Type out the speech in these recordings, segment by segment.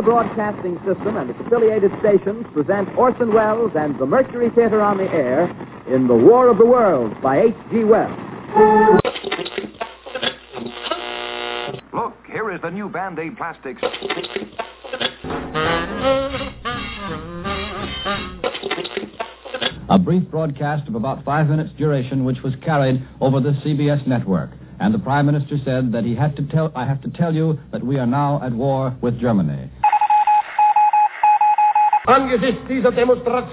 Columbia Broadcasting System and its affiliated stations present Orson Welles and the Mercury Theater on the Air in The War of the Worlds by H.G. Wells. Look, here is the new Band-Aid Plastics. A brief broadcast of about five minutes' duration, which was carried over the CBS network. And the Prime Minister said that he had to tell, I have to tell you that we are now at war with Germany. Angesichts dieser Demonstration.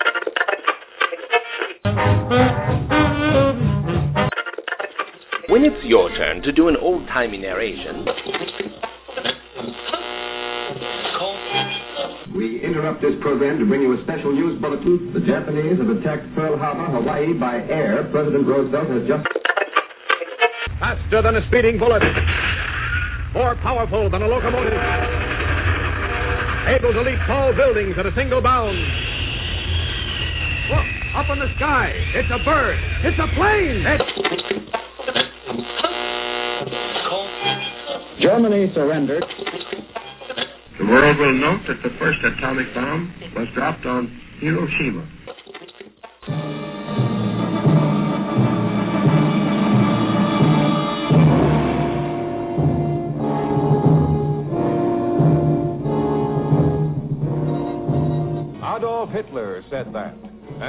When it's your turn to do an old timey narration, We interrupt this program to bring you a special news bulletin. The Japanese have attacked Pearl Harbor, Hawaii by air. President Roosevelt has just. Faster than a speeding bullet. More powerful than a locomotive. Able to leap tall buildings at a single bound. Look, up in the sky. It's a bird. It's a plane. It's... Germany surrendered. The world will note that the first atomic bomb was dropped on Hiroshima.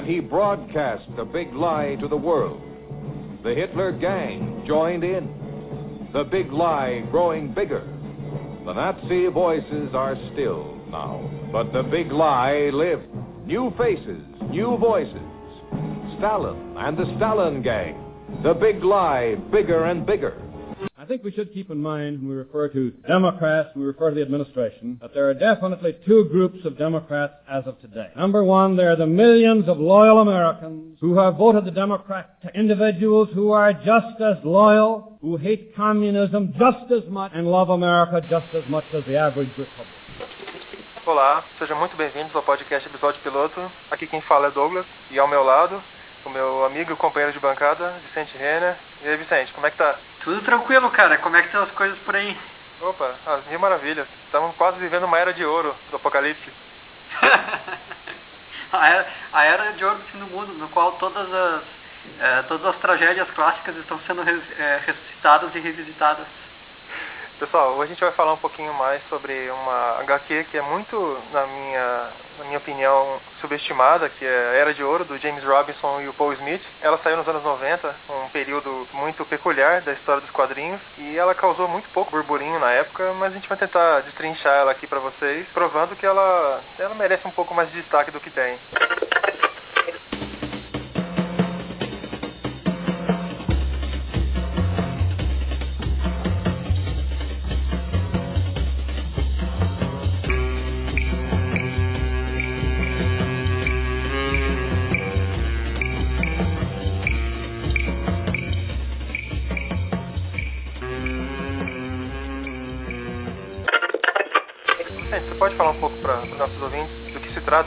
He broadcast the big lie to the world. The Hitler gang joined in. The big lie growing bigger. The Nazi voices are still now, but the big lie lived. New faces, new voices. Stalin and the Stalin gang. The big lie bigger and bigger. I think we should keep in mind when we refer to Democrats, we refer to the administration, that there are definitely two groups of Democrats as of today. Number one, there are the millions of loyal Americans who have voted the Democrat, to individuals who are just as loyal, who hate communism just as much, and love America just as much as the average Republican. Olá, sejam muito bem-vindos ao podcast episódio piloto. Aqui quem fala é Douglas e ao meu lado o meu amigo e companheiro de bancada, Vicente Renner. E aí, Vicente, como é que tá? Tudo tranquilo, cara. Como é que estão as coisas por aí? Opa, as mil maravilhas. Estamos quase vivendo uma era de ouro do apocalipse. a, era, a era de ouro do fim do mundo, no qual todas as, eh, todas as tragédias clássicas estão sendo res, eh, ressuscitadas e revisitadas. Pessoal, hoje a gente vai falar um pouquinho mais sobre uma HQ que é muito, na minha, na minha opinião, subestimada, que é a Era de Ouro, do James Robinson e o Paul Smith. Ela saiu nos anos 90, um período muito peculiar da história dos quadrinhos, e ela causou muito pouco burburinho na época, mas a gente vai tentar destrinchar ela aqui para vocês, provando que ela, ela merece um pouco mais de destaque do que tem.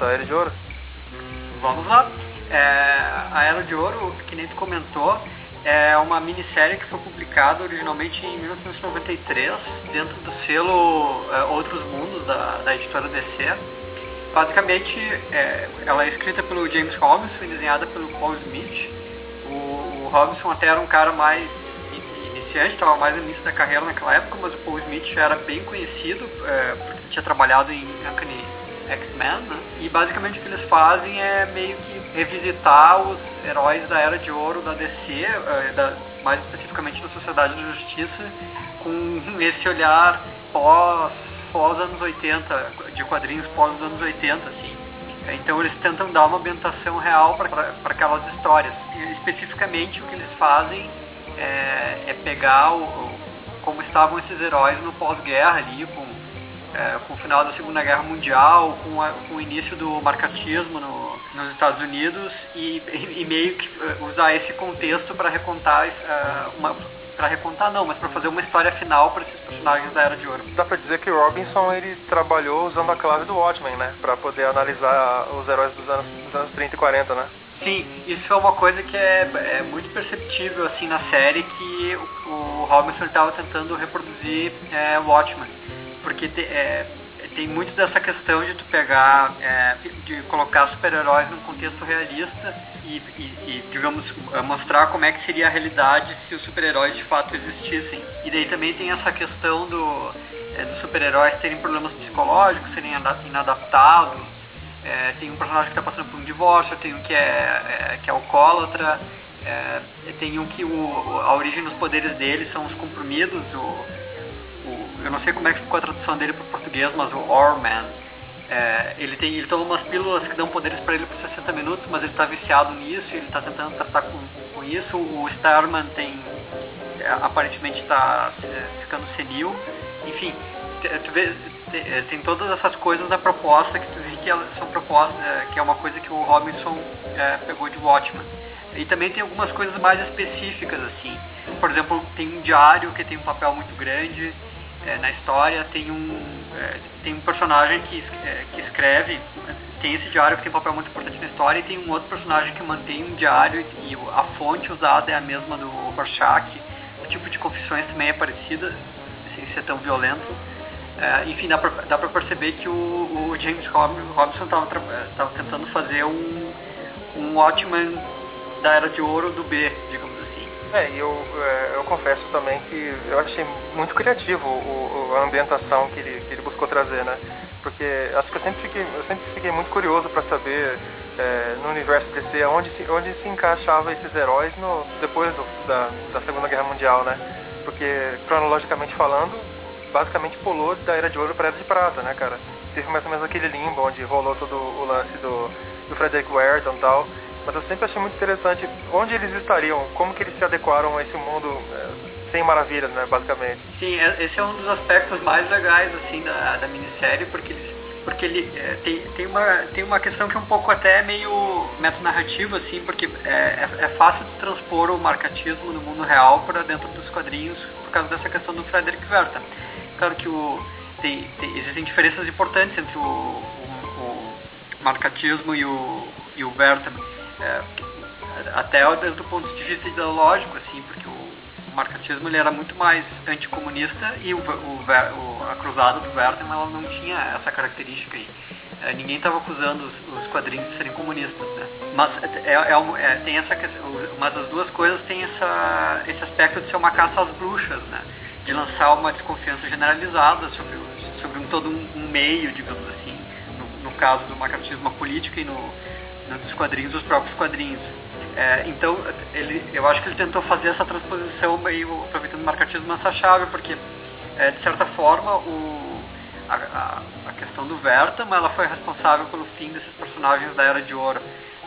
Do que se trata a Era de Ouro? Vamos lá. É, a Era de Ouro, que nem tu comentou, é uma minissérie que foi publicada originalmente em 1993 dentro do selo é, Outros Mundos da, da editora DC. Basicamente, é, ela é escrita pelo James Robinson e desenhada pelo Paul Smith. O, o Robinson até era um cara mais iniciante, estava mais no início da carreira naquela época, mas o Paul Smith já era bem conhecido, é, porque tinha trabalhado em Uncanny X-Men, né? E basicamente o que eles fazem é meio que revisitar os heróis da Era de Ouro da DC, é, da, mais especificamente da Sociedade da Justiça, com esse olhar pós, pós anos 80, de quadrinhos pós os anos 80, assim. Então eles tentam dar uma ambientação real para aquelas histórias. E, especificamente o que eles fazem é, é pegar o, o, como estavam esses heróis no pós-guerra ali, com, é, com o final da Segunda Guerra Mundial, com, a, com o início do marcatismo no, nos Estados Unidos e, e, meio que usar esse contexto para recontar uh, uma para recontar não, mas para fazer uma história final para esses personagens da Era de Ouro. Dá para dizer que o Robinson ele trabalhou usando a clave do Watchmen, né, para poder analisar os heróis dos anos, dos anos 30 e 40, né? Sim, isso é uma coisa que é, é muito perceptível assim na série que o, o Robinson estava tentando reproduzir é, Watchmen, porque te, é, tem muito dessa questão de tu pegar, é, de colocar super-heróis num contexto realista e, e, e, digamos, mostrar como é que seria a realidade se os super-heróis de fato existissem. E daí também tem essa questão do, é, dos super-heróis terem problemas psicológicos, serem inadaptados. É, tem um personagem que está passando por um divórcio, tem um que é, é, que é alcoólatra, é, tem um que o, a origem dos poderes dele são os comprimidos, o, eu não sei como é que ficou a tradução dele para o português, mas o Orman, é, ele, tem, ele toma umas pílulas que dão poderes para ele por 60 minutos, mas ele está viciado nisso, ele está tentando tratar com, com isso. O Starman tem, é, aparentemente está é, ficando senil. Enfim, tu vê, é, tem todas essas coisas da proposta que tu vê que elas são propostas, que é uma coisa que o Robinson é, pegou de Watchman. E também tem algumas coisas mais específicas assim. Por exemplo, tem um diário que tem um papel muito grande é, na história tem um é, tem um personagem que, é, que escreve tem esse diário que tem um papel muito importante na história e tem um outro personagem que mantém um diário e a fonte usada é a mesma do Rorschach. O tipo de confissões também é parecida sem ser tão violento. É, enfim dá pra, dá pra perceber que o, o James Robinson estava tentando fazer um um Watchman da Era de Ouro do B digamos é, e eu, é, eu confesso também que eu achei muito criativo o, a ambientação que ele, que ele buscou trazer, né? Porque acho que eu sempre fiquei, eu sempre fiquei muito curioso para saber é, no universo DC onde se, onde se encaixava esses heróis no, depois do, da, da Segunda Guerra Mundial, né? Porque, cronologicamente falando, basicamente pulou da Era de Ouro para a Era de Prata, né, cara? Teve mais ou menos aquele limbo onde rolou todo o lance do, do Frederick Werton e tal. Mas eu sempre achei muito interessante onde eles estariam, como que eles se adequaram a esse mundo é, sem maravilhas, né, basicamente. Sim, é, esse é um dos aspectos mais legais assim da, da minissérie, porque eles porque ele é, tem, tem, uma, tem uma questão que é um pouco até meio metanarrativa, assim, porque é, é, é, fácil de transpor o marcatismo no mundo real para dentro dos quadrinhos por causa dessa questão do Frederick Werther. Claro que o, tem, tem, existem diferenças importantes entre o, o, o marcatismo e o, e o Werther é, até desde o ponto de vista ideológico, assim, porque o, o marxismo ele era muito mais anticomunista e o, o, a cruzada do Werther ela não tinha essa característica aí. É, ninguém estava acusando os, os, quadrinhos de serem comunistas, né? Mas é, é, é, tem essa uma das duas coisas tem essa, esse aspecto de ser uma caça às bruxas, né? De lançar uma desconfiança generalizada sobre, sobre um, todo um, um meio, digamos assim, no, no caso do macartismo política e no dos quadrinhos, dos próprios quadrinhos. É, então, ele, eu acho que ele tentou fazer essa transposição meio aproveitando o marcatismo nessa chave, porque, é, de certa forma, o, a, a, a, questão do Vertam ela foi responsável pelo fim desses personagens da Era de Ouro.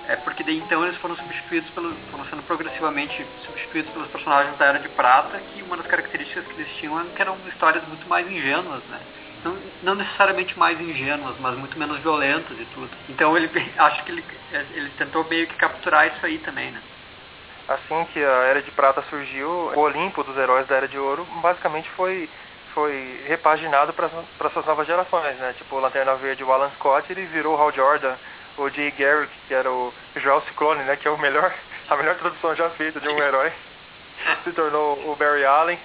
É, porque daí então eles foram substituídos pelo, foram sendo progressivamente substituídos pelos personagens da Era de Prata, que uma das características que eles tinham era que eram histórias muito mais ingênuas, né? Não, não necessariamente mais ingênuas, mas muito menos violentas e tudo. Então ele acho que ele, ele tentou meio que capturar isso aí também, né? Assim que a Era de Prata surgiu, o Olimpo dos heróis da Era de Ouro basicamente foi foi repaginado para essas novas gerações, né? Tipo, o Lanterna Verde, o Alan Scott, ele virou o Hal Jordan, o Jay Garrick, que era o Joel Ciclone, né? Que é o melhor, a melhor tradução já feita de um herói se tornou o Barry Allen,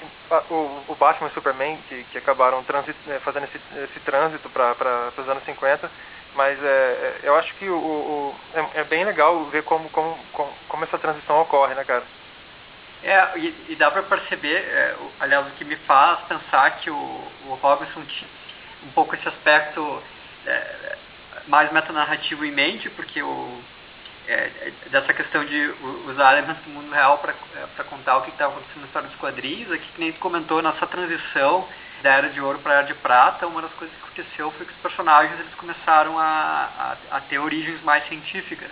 o, o Batman e o Superman, que, que acabaram transit, né, fazendo esse, esse trânsito para os anos 50. Mas é, eu acho que o, o é, é, bem legal ver como, como, como, como, essa transição ocorre, né, cara? É, e, e dá para perceber, é, aliás, o que me faz pensar que o, o Robinson tinha um pouco esse aspecto é, mais metanarrativo em mente, porque o é, dessa questão de usar elementos do mundo real para é, contar o que estava acontecendo na história dos quadrinhos. Aqui, que nem tu comentou, nessa transição da Era de Ouro para a Era de Prata, uma das coisas que aconteceu foi que os personagens eles começaram a, a, a ter origens mais científicas.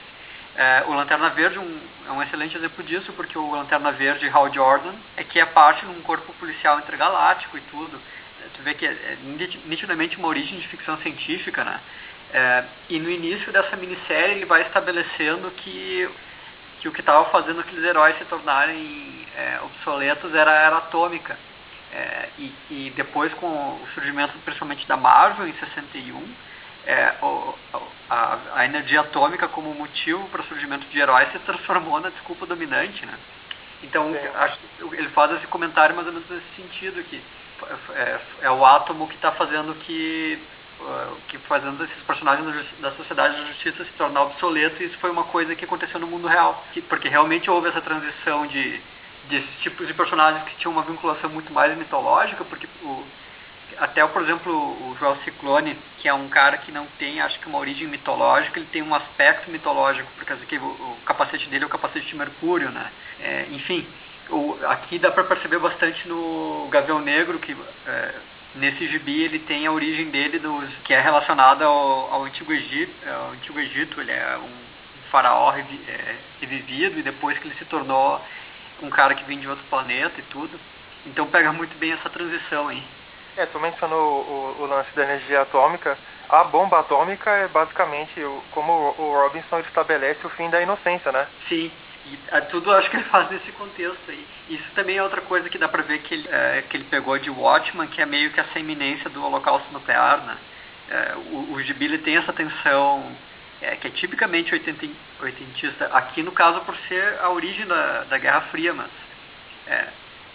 É, o Lanterna Verde um, é um excelente exemplo disso, porque o Lanterna Verde, Hal Jordan, é que é parte de um corpo policial intergaláctico e tudo. Tu vê que é, é nitidamente uma origem de ficção científica, né? É, e no início dessa minissérie ele vai estabelecendo que, que o que estava fazendo aqueles heróis se tornarem é, obsoletos era a era atômica. É, e, e, depois com o surgimento principalmente da Marvel em 61, é, o, a, a, energia atômica como motivo para o surgimento de heróis se transformou na desculpa dominante, né? Então, acho, ele faz esse comentário mais ou menos nesse sentido que é, é o átomo que está fazendo que que fazendo esses personagens da sociedade da justiça se tornar obsoleto, e isso foi uma coisa que aconteceu no mundo real, que, porque realmente houve essa transição de desses tipos de personagens que tinham uma vinculação muito mais mitológica, porque o, até, por exemplo, o Joel Ciclone, que é um cara que não tem, acho que uma origem mitológica, ele tem um aspecto mitológico, por causa que o, o capacete dele é o capacete de Mercúrio, né? É, enfim, o, aqui dá para perceber bastante no Gavião Negro que é, nesse gibi ele tem a origem dele dos, que é relacionada ao, ao, antigo Egito, ao antigo Egito, ele é um faraó revi, é, revivido e depois que ele se tornou um cara que vem de outro planeta e tudo. Então pega muito bem essa transição aí. É, tu mencionou o, o, lance da energia atômica. A bomba atômica é basicamente como o Robinson estabelece o fim da inocência, né? Sim. E é, tudo acho que ele faz nesse contexto aí. Isso também é outra coisa que dá pra ver que ele, é, que ele pegou de Watchman, que é meio que essa iminência do holocausto nuclear, né? É, o, o tem essa tensão é, que é tipicamente oitentista, aqui no caso por ser a origem da, da Guerra Fria, mas é,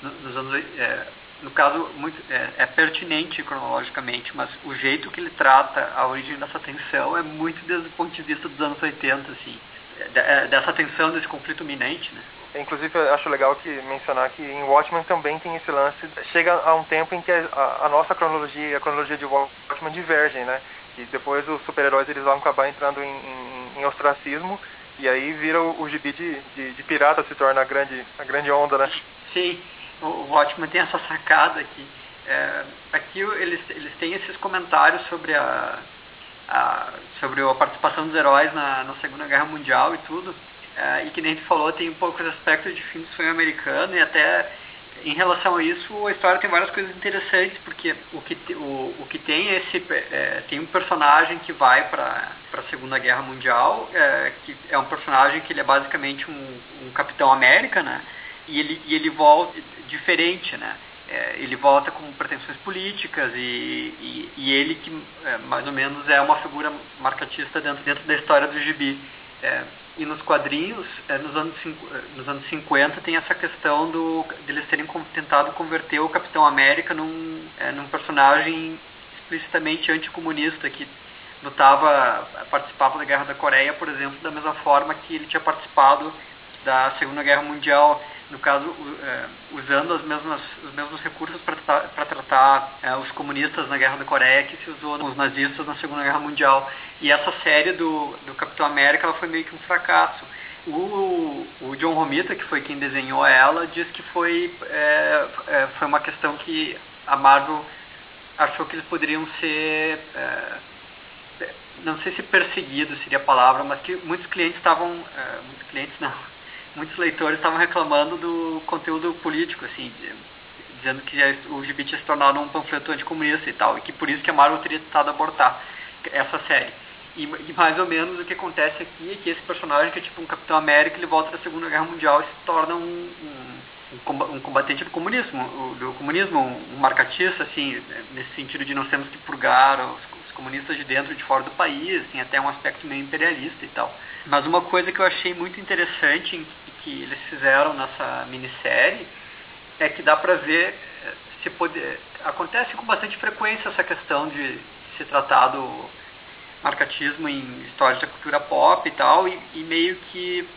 nos anos, é, no caso muito, é, é, pertinente cronologicamente, mas o jeito que ele trata a origem dessa tensão é muito desde o ponto de vista dos anos 80, assim, dessa tensão, desse conflito iminente, né? Inclusive, eu acho legal que mencionar que em Watchmen também tem esse lance. Chega a um tempo em que a, a nossa cronologia e a cronologia de Watchmen divergem, né? E depois os super-heróis eles vão acabar entrando em, em, em, ostracismo e aí vira o, o gibi de, de, de, pirata se torna a grande, a grande onda, né? Sim, o, o Watchmen tem essa sacada aqui. É, aqui eles, eles têm esses comentários sobre a, a, sobre a participação dos heróis na, na Segunda Guerra Mundial e tudo. É, e que nem tu falou, tem um pouco de filme de sonho americano e até em relação a isso, a história tem várias coisas interessantes, porque o que, o, o que tem é esse é, tem um personagem que vai para a Segunda Guerra Mundial, é, que é um personagem que ele é basicamente um, um Capitão América, né? E ele, e ele volta diferente, né? É, ele volta com pretensões políticas e, e, e ele que é, mais ou menos é uma figura marcatista dentro, dentro da história do gibi. É, e nos quadrinhos, é, nos, anos, é, nos anos 50, tem essa questão do, de eles terem tentado converter o Capitão América num, é, num personagem explicitamente anticomunista, que lutava, participava da Guerra da Coreia, por exemplo, da mesma forma que ele tinha participado da Segunda Guerra Mundial no caso, é, usando as mesmas, os mesmos recursos para tratar é, os comunistas na Guerra da Coreia que se usou nos nazistas na Segunda Guerra Mundial. E essa série do, do Capitão América ela foi meio que um fracasso. O, o John Romita, que foi quem desenhou ela, diz que foi, é, é, foi uma questão que a Marvel achou que eles poderiam ser é, não sei se perseguidos seria a palavra, mas que muitos clientes estavam, é, muitos clientes não, muitos leitores estavam reclamando do conteúdo político, assim, dizendo que o gibi tinha se tornado um panfleto anticomunista e tal, e que por isso que a Marvel teria tentado abortar essa série. E, e, mais ou menos o que acontece aqui é que esse personagem, que é tipo um Capitão América, ele volta da Segunda Guerra Mundial e se torna um, um, um combatente do comunismo, do comunismo, um marcatista, assim, nesse sentido de nós temos que purgar os comunistas de dentro e de fora do país, assim, até um aspecto meio imperialista e tal. Mas uma coisa que eu achei muito interessante que eles fizeram nessa minissérie é que dá para ver eh, se pode, acontece com bastante frequência essa questão de se tratar do marcatismo em histórias da cultura pop e tal e, e meio que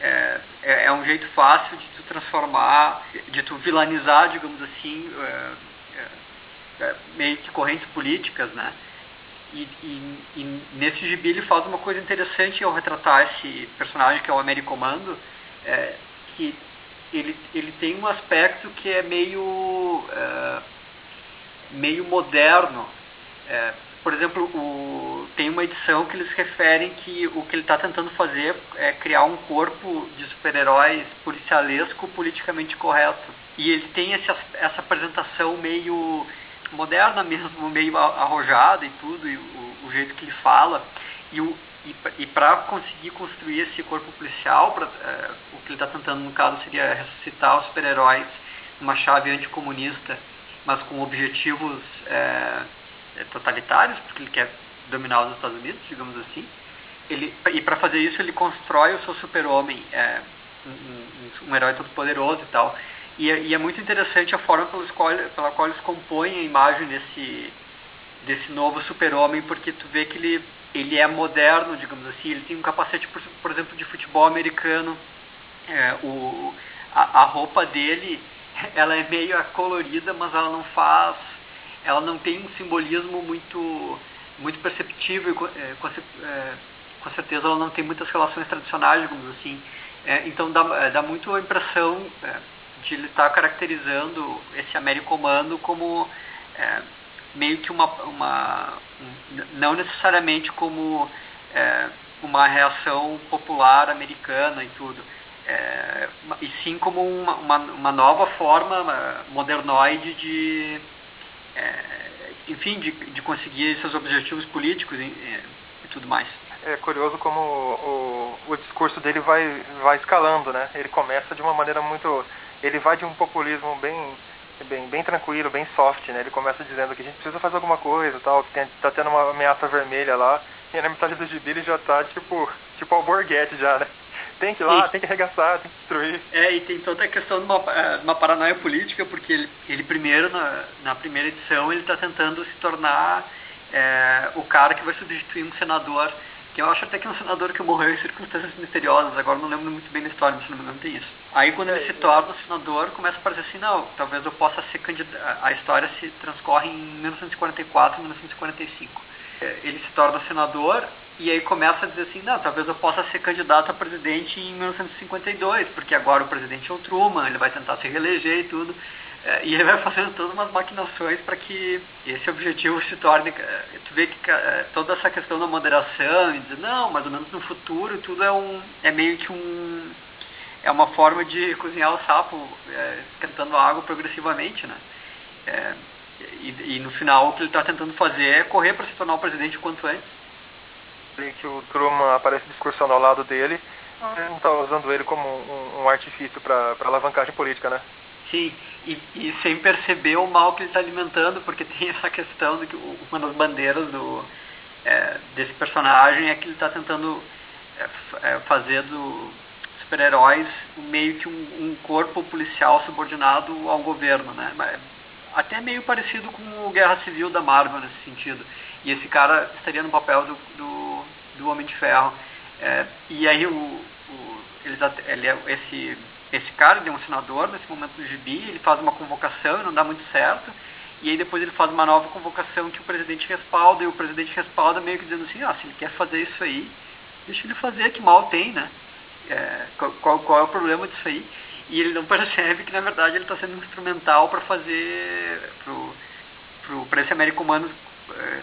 é, é, é, um jeito fácil de tu transformar, de tu vilanizar, digamos assim, é, é meio que correntes políticas, né? E, e, e, nesse gibi ele faz uma coisa interessante ao retratar esse personagem que é o Americomando, é, que ele, ele tem um aspecto que é meio, é, meio moderno. É, por exemplo, o, tem uma edição que eles referem que o que ele está tentando fazer é criar um corpo de super-heróis policialesco politicamente correto. E ele tem esse, essa apresentação meio moderna mesmo, meio arrojada e tudo, e o, o jeito que ele fala. E e, e para conseguir construir esse corpo policial, pra, é, o que ele está tentando no caso seria ressuscitar os super-heróis numa chave anticomunista, mas com objetivos é, é, totalitários, porque ele quer dominar os Estados Unidos, digamos assim. Ele, e para fazer isso ele constrói o seu super-homem, é, um, um, um, herói todo poderoso e tal. E, é, e, é muito interessante a forma pelos qual, pela qual eles compõem a imagem desse desse novo super-homem, porque tu vê que ele, ele é moderno, digamos assim, ele tem um capacete, por, por exemplo, de futebol americano, é, o, a, a roupa dele, ela é meio colorida, mas ela não faz, ela não tem um simbolismo muito, muito perceptível, é, com, é, com certeza ela não tem muitas relações tradicionais, digamos assim, é, então dá, dá muito a impressão é, de ele estar tá caracterizando esse americomando como é, meio que uma, uma um, não necessariamente como é, uma reação popular americana e tudo, é, e sim como uma, uma, uma, nova forma modernoide de, enfim, de, de conseguir seus objetivos políticos e, e tudo mais é curioso como o, o, o, discurso dele vai, vai escalando, né? Ele começa de uma maneira muito... Ele vai de um populismo bem, bem, bem tranquilo, bem soft, né? Ele começa dizendo que a gente precisa fazer alguma coisa tal, que tem, tá tendo uma ameaça vermelha lá, e na metade do gibi ele já tá tipo, tipo alborguete já, né? Tem que ir lá, Sim. tem que arregaçar, tem que destruir. É, e tem toda a questão de uma, é, uma paranoia política, porque ele, ele primeiro, na, na primeira edição, ele está tentando se tornar é, o cara que vai substituir um senador que eu acho até que é um senador que morreu em circunstâncias misteriosas, agora não lembro muito bem da história, mas se não me engano tem isso. Aí quando ele se torna senador, começa a parecer assim, não, talvez eu possa ser candidato, a história se transcorre em 1944 1945. É, ele se torna senador e aí começa a dizer assim, não, talvez eu possa ser candidato a presidente em 1952, porque agora o presidente é o Truman, ele vai tentar se reeleger e tudo. É, e ele vai fazendo todas umas maquinações para que esse objetivo se torne. É, tu vê que é, toda essa questão da moderação e dizer, não, mais ou menos no futuro, tudo é um. é meio que um. é uma forma de cozinhar o sapo, é, esquentando a água progressivamente, né? É, e, e, no final o que ele está tentando fazer é correr para se tornar o presidente o quanto antes. Que o Truman aparece discursando ao lado dele, não está usando ele como um, um artifício para alavancagem política, né? Sim, e, e, sem perceber o mal que ele está alimentando, porque tem essa questão de que uma das bandeiras do, é, desse personagem é que ele está tentando é, é, fazer do super-heróis meio que um, um, corpo policial subordinado ao governo, né? Até meio parecido com o Guerra Civil da Marvel nesse sentido. E esse cara estaria no papel do, do, do Homem de Ferro. É, e aí o, o ele, ele, é, esse esse cara, ele é um senador nesse momento do gibi, ele faz uma convocação e não dá muito certo, e aí depois ele faz uma nova convocação que o presidente respalda, e o presidente respalda meio que dizendo assim, ah, se ele quer fazer isso aí, deixa ele fazer, que mal tem, né? É, qual, qual é o problema disso aí? E ele não percebe que na verdade ele está sendo instrumental para fazer, para esse Américo Humano é,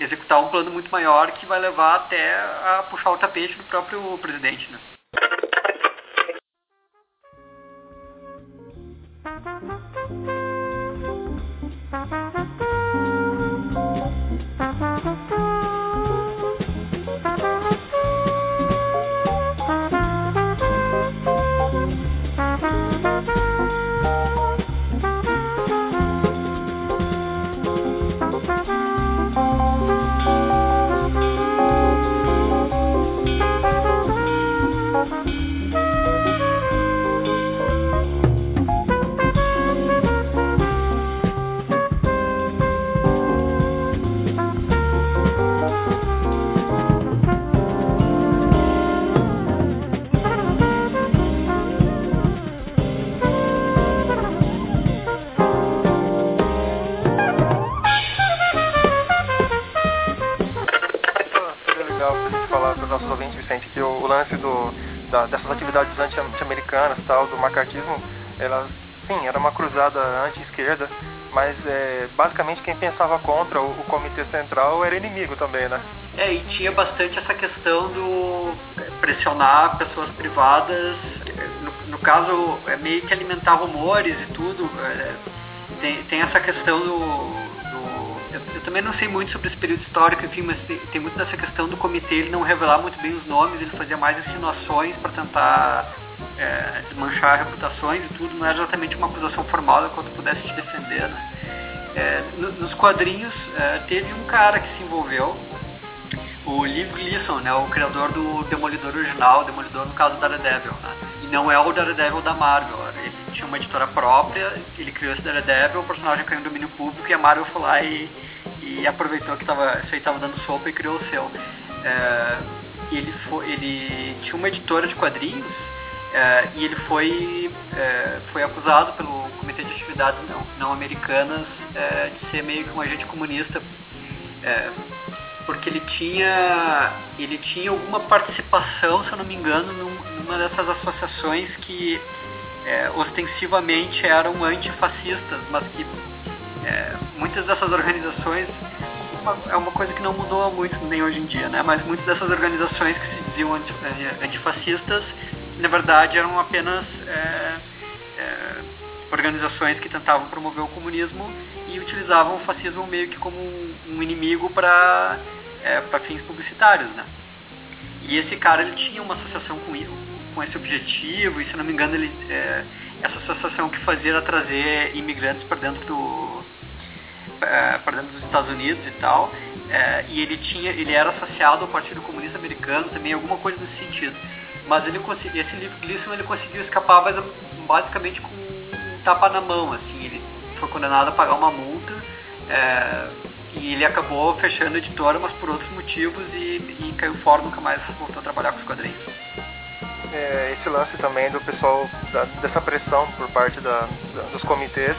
executar um plano muito maior que vai levar até a puxar o tapete do próprio presidente, né? Anti-americanas, tal, do macartismo, ela, sim, era uma cruzada anti-esquerda, mas é, basicamente quem pensava contra o, o, Comitê Central era inimigo também, né? É, e tinha bastante essa questão do pressionar pessoas privadas, no, no caso, é meio que alimentar rumores e tudo, é, tem, tem essa questão do eu, também não sei muito sobre esse período histórico, enfim, mas tem, tem, muito dessa questão do comitê ele não revelar muito bem os nomes, ele fazia mais insinuações para tentar é, desmanchar reputações e tudo, não era exatamente uma acusação formal qual tu pudesse te defender. Né? É, no, nos quadrinhos é, teve um cara que se envolveu, o Lee Gleason, né, o criador do Demolidor original, Demolidor no caso do Daredevil, né? e não é o Daredevil da Marvel, ele tinha uma editora própria, ele criou esse Daredevil, o personagem caiu no domínio público e a Marvel foi lá e, e aproveitou que tava, isso aí estava dando sopa e criou o seu. É, ele, foi, ele tinha uma editora de quadrinhos é, e ele foi, é, foi acusado pelo Comitê de Atividades Não, não Americanas é, de ser meio que um agente comunista, é, porque ele tinha, ele tinha alguma participação, se eu não me engano, numa dessas associações que é, ostensivamente eram antifascistas, mas que é, muitas dessas organizações é uma coisa que não mudou muito nem hoje em dia, né? Mas muitas dessas organizações que se diziam antifascistas na verdade eram apenas é, é, organizações que tentavam promover o comunismo e utilizavam o fascismo meio que como um, inimigo para é, para fins publicitários, né? E esse cara ele tinha uma associação com com esse objetivo e se não me engano ele é, essa associação que fazia era trazer imigrantes para dentro do é, dos Estados Unidos e tal é, e ele tinha ele era associado ao Partido Comunista Americano também alguma coisa nesse sentido mas ele conseguiu, esse Gleason ele conseguiu escapar basicamente com um tapa na mão, assim, ele foi condenado a pagar uma multa é, e ele acabou fechando a editora, mas por outros motivos e, e caiu fora, nunca mais voltou a trabalhar com os quadrinhos. É, esse lance também do pessoal, da, dessa pressão por parte da, da, dos comitês,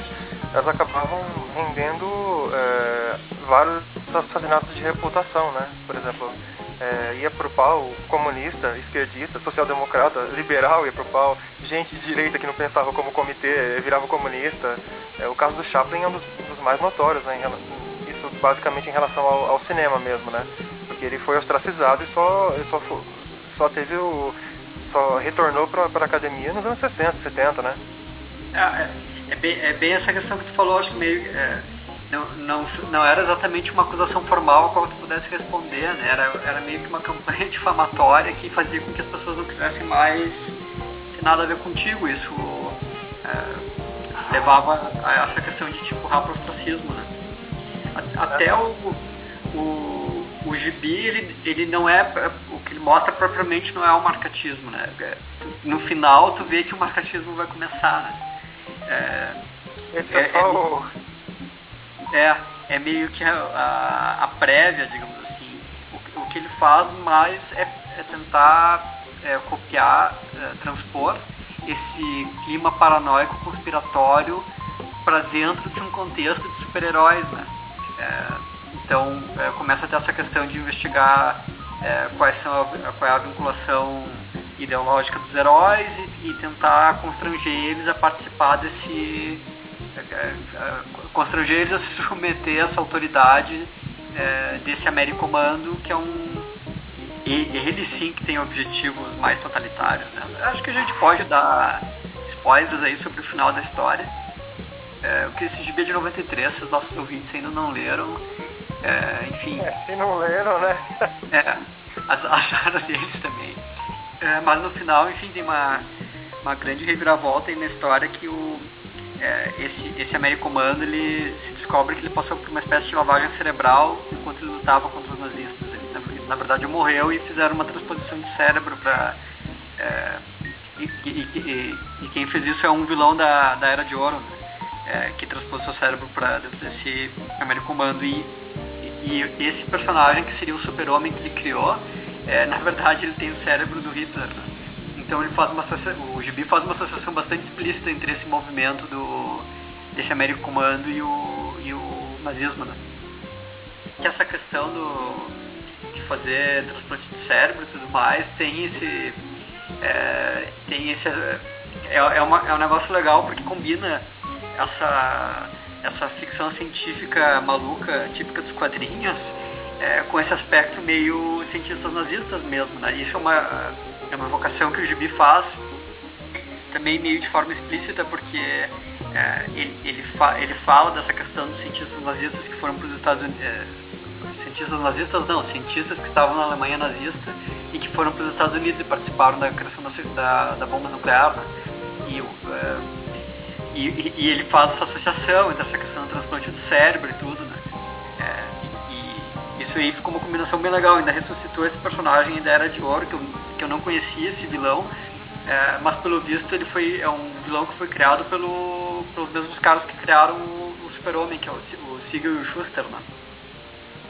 elas acabavam rendendo é, vários assassinatos de reputação, né? Por exemplo, é, ia pro pau comunista, esquerdista, social-democrata, liberal ia pro pau, gente de direita que não pensava como comitê virava comunista. É, o caso do Chaplin é um dos, dos mais notórios, né, isso basicamente em relação ao, ao, cinema mesmo, né? Porque ele foi ostracizado e só, só, só teve o. só retornou pra, pra academia nos anos 60, 70, né? É, é, é, bem, é bem essa questão que tu falou, acho que meio. É não, não, não era exatamente uma acusação formal a qual tu pudesse responder, né? Era, era meio que uma campanha difamatória que fazia com que as pessoas não quisessem mais ter nada a ver contigo. Isso é, levava a essa questão de empurrar para o ostracismo, né? Até o, o, o gibi, ele, ele não é, o que ele mostra propriamente não é o marcatismo, né? No final, tu vê que o marcatismo vai começar, né? É, Esse é, é é, o é, é meio que a, a, a prévia, digamos assim. O, o, que ele faz mais é, é tentar é, copiar, é, transpor esse clima paranoico conspiratório para dentro de um contexto de super-heróis, né? É, então é, começa a ter essa questão de investigar quais são a, qual é a vinculação ideológica dos heróis e, e tentar constranger eles a participar desse é, é, constranger eles a se submeter a essa autoridade é, desse Americomando, que é um. ele sim que tem objetivos mais totalitários. Né? Acho que a gente pode dar spoilers aí sobre o final da história. É, o que esse GB de 93, se os nossos ouvintes ainda não leram, é, enfim. É, se não leram, né? é, acharam deles também. É, mas no final, enfim, tem uma, uma grande reviravolta aí na história que o, é, esse, esse Americomando ele se descobre que ele passou por uma espécie de lavagem cerebral enquanto ele lutava contra os nazistas. Ele, na, na verdade, morreu e fizeram uma transposição de cérebro para. É, e, e, e, e, quem fez isso é um vilão da, da Era de Ouro, né? É, que transpôs seu cérebro para dentro desse Americomando. E, e, e esse personagem, que seria o super-homem que ele criou, é, na verdade, ele tem o cérebro do Hitler. Né? Então ele faz uma o Gibi faz uma associação bastante explícita entre esse movimento do desse Américo Comando e o, e o nazismo, né? Que essa questão do de fazer transplante de cérebro e tudo mais tem esse é, tem esse é, é, uma, é um negócio legal porque combina essa essa ficção científica maluca típica dos quadrinhos é, com esse aspecto meio cientistas nazistas mesmo, né? Isso é uma é uma vocação que o Gibi faz, também meio de forma explícita, porque é, ele, ele, fa ele fala dessa questão dos cientistas nazistas que foram para os Estados Unidos. É, cientistas nazistas não, cientistas que estavam na Alemanha nazista e que foram para os Estados Unidos e participaram da criação da, da, da bomba nuclear. Né? E, é, e, e, ele faz essa associação entre essa questão do transplante do cérebro e tudo, né? É, e, isso aí ficou uma combinação bem legal. Ainda ressuscitou esse personagem da Era de Ouro, que eu que eu não conhecia esse vilão, É, mas pelo visto ele foi é um vilão que foi criado pelo, pelos mesmos caras que criaram o, o Super-Homem, que é o, o Siegel e o Schuster, né?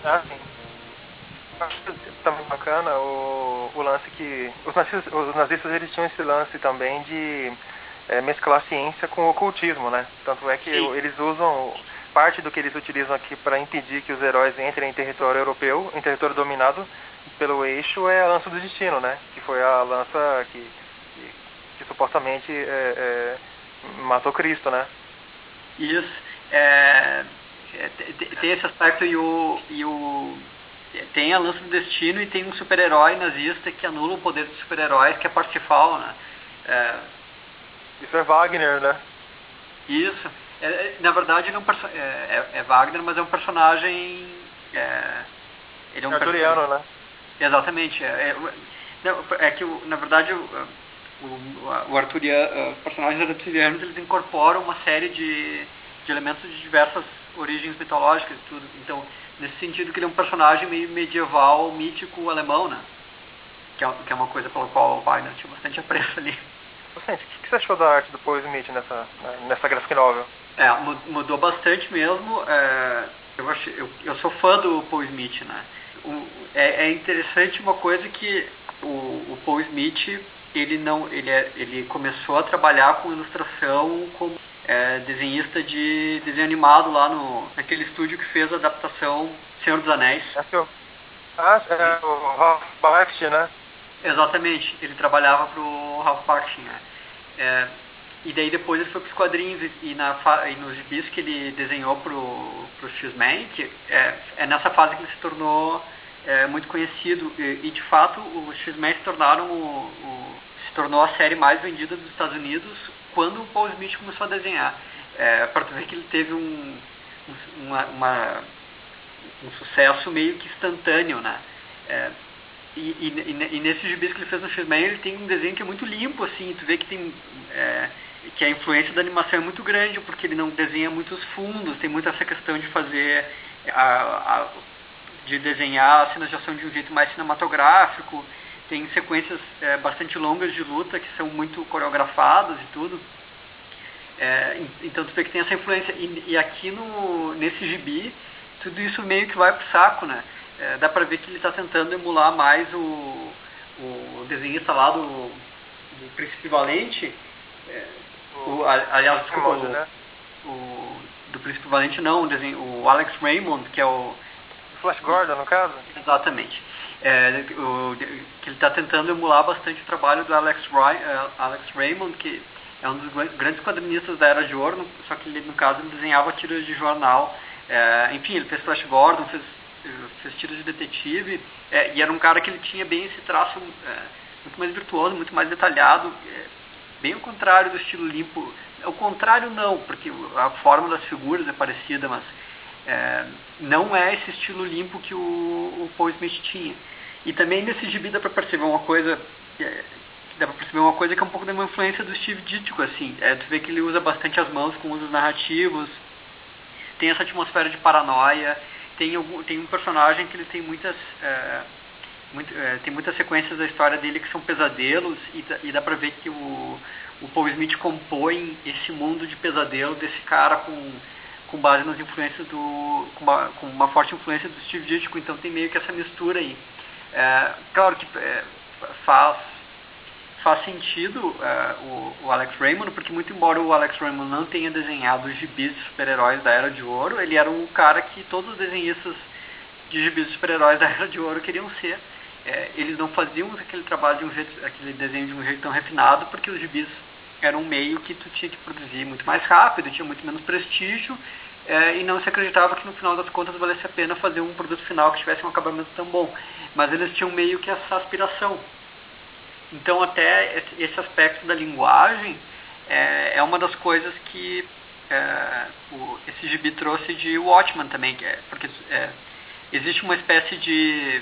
Ah, sim. Acho também bacana o, o lance que. Os nazistas, os nazistas eles tinham esse lance também de é, mesclar ciência com o ocultismo, né? Tanto é que sim. eles usam. Parte do que eles utilizam aqui para impedir que os heróis entrem em território europeu, em território dominado pelo eixo, é a lança do destino, né? Que foi a lança que, que, que supostamente é, é, matou Cristo, né? Isso. É, é tem esse aspecto e o, e o tem a lança do destino e tem um super-herói nazista que anula o poder dos super-heróis, que é Parsifal, né? É... Isso é Wagner, né? Isso. É, é na verdade, ele é, um. É, é, é, Wagner, mas é um personagem... É, ele é um Arturiano, person... né? Exatamente. É, não, é que, na verdade, o, o, o Arturiano, os personagens arturianos, eles incorporam uma série de, de elementos de diversas origens mitológicas e tudo. Então, nesse sentido que ele é um personagem meio medieval, mítico alemão, né? Que é, que é uma coisa pela qual o Wagner tinha bastante apreço ali. Vicente, o que você achou da arte do Paul Smith nessa, nessa graphic novel? É, mudou bastante mesmo. É, eu, eu, eu, sou fã do Paul Smith, né? O, é, é, interessante uma coisa que o, o Paul Smith ele não ele, é, ele começou a trabalhar com ilustração como é, desenhista de desenho animado lá no naquele estúdio que fez a adaptação Senhor dos Anéis. Ah, é o Ralph Bakshi, né? Exatamente, ele trabalhava pro Ralph Bakshi, né? É, e daí depois ele foi para os quadrinhos e, e, na, e nos gibis que ele desenhou pro, pro X-Men, que é, é nessa fase que ele se tornou é, muito conhecido e, e, de fato os X-Men se tornaram o, o, se tornou a série mais vendida dos Estados Unidos quando o Paul Smith começou a desenhar. É, para tu ver que ele teve um, uma, uma, um sucesso meio que instantâneo, né? É, e, e, e, nesses gibis que ele fez no X-Men, ele tem um desenho que é muito limpo, assim, tu vê que tem... É, que a influência da animação é muito grande, porque ele não desenha muitos fundos, tem muito essa questão de fazer... A, a, de desenhar cenas de ação de um jeito mais cinematográfico, tem sequências é, bastante longas de luta que são muito coreografadas e tudo. É, então tu vê que tem essa influência. E, e, aqui no, nesse gibi, tudo isso meio que vai pro saco, né? É, dá pra ver que ele está tentando emular mais o, o desenhista lá do, do Príncipe Valente. É, o, aliás, desculpa, o, né? o, do Príncipe Valente não, o, desenho, o Alex Raymond, que é o. Flash Gordon, no caso? Exatamente é, o, que ele está tentando emular bastante o trabalho do Alex, Ray, uh, Alex Raymond, que é um dos grandes quadrinistas da Era de Ouro, só que ele, no caso ele desenhava tiras de jornal. É, enfim, ele fez Flash Gordon, fez, fez tiras de detetive, é, e era um cara que ele tinha bem esse traço é, muito mais virtuoso, muito mais detalhado, é, bem ao contrário do estilo limpo. O contrário não, porque a forma das figuras é parecida, mas é, não é esse estilo limpo que o, o Paul Smith tinha. E também nesse gibi dá para perceber uma coisa é, dá para perceber uma coisa que é um pouco da uma influência do Steve Ditko, assim. É, tu vê que ele usa bastante as mãos com usos narrativos, tem essa atmosfera de paranoia, tem, algum, tem um personagem que ele tem muitas... É, muito, é, tem muitas sequências da história dele que são pesadelos e, e dá pra ver que o, o Paul Smith compõe esse mundo de pesadelo desse cara com com base nas influências do com uma, com uma forte influência do Steve Ditko. Então tem meio que essa mistura aí. É, claro que é, faz faz sentido é, o, o, Alex Raymond porque muito embora o Alex Raymond não tenha desenhado os gibis de super-heróis da Era de Ouro ele era o cara que todos os desenhistas de gibis de super-heróis da Era de Ouro queriam ser é, eles não faziam aquele trabalho de um jeito aquele desenho de um jeito tão refinado porque os gibis era um meio que tu tinha que produzir muito mais rápido, tinha muito menos prestígio é, e não se acreditava que no final das contas valesse a pena fazer um produto final que tivesse um acabamento tão bom. Mas eles tinham meio que essa aspiração. Então até esse aspecto da linguagem é, é uma das coisas que é, o, esse gibi trouxe de Watchman também, que é, porque é, existe uma espécie de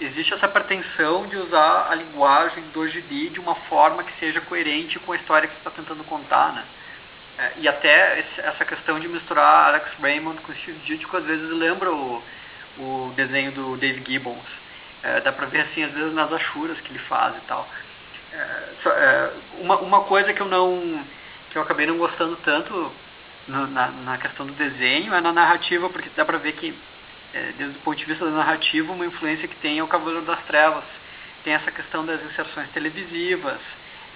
existe essa pretensão de usar a linguagem do gibi de uma forma que seja coerente com a história que você está tentando contar, né? É, e até esse, essa questão de misturar Alex Raymond com Steve Ditko às vezes lembra o, o desenho do Dave Gibbons. É, dá pra ver assim, às vezes nas achuras que ele faz e tal. é, é, uma, uma coisa que eu não que eu acabei não gostando tanto no, na, na questão do desenho é na narrativa, porque dá pra ver que é, desde o ponto de vista da narrativa, uma influência que tem é o Cavaleiro das Trevas. Tem essa questão das inserções televisivas,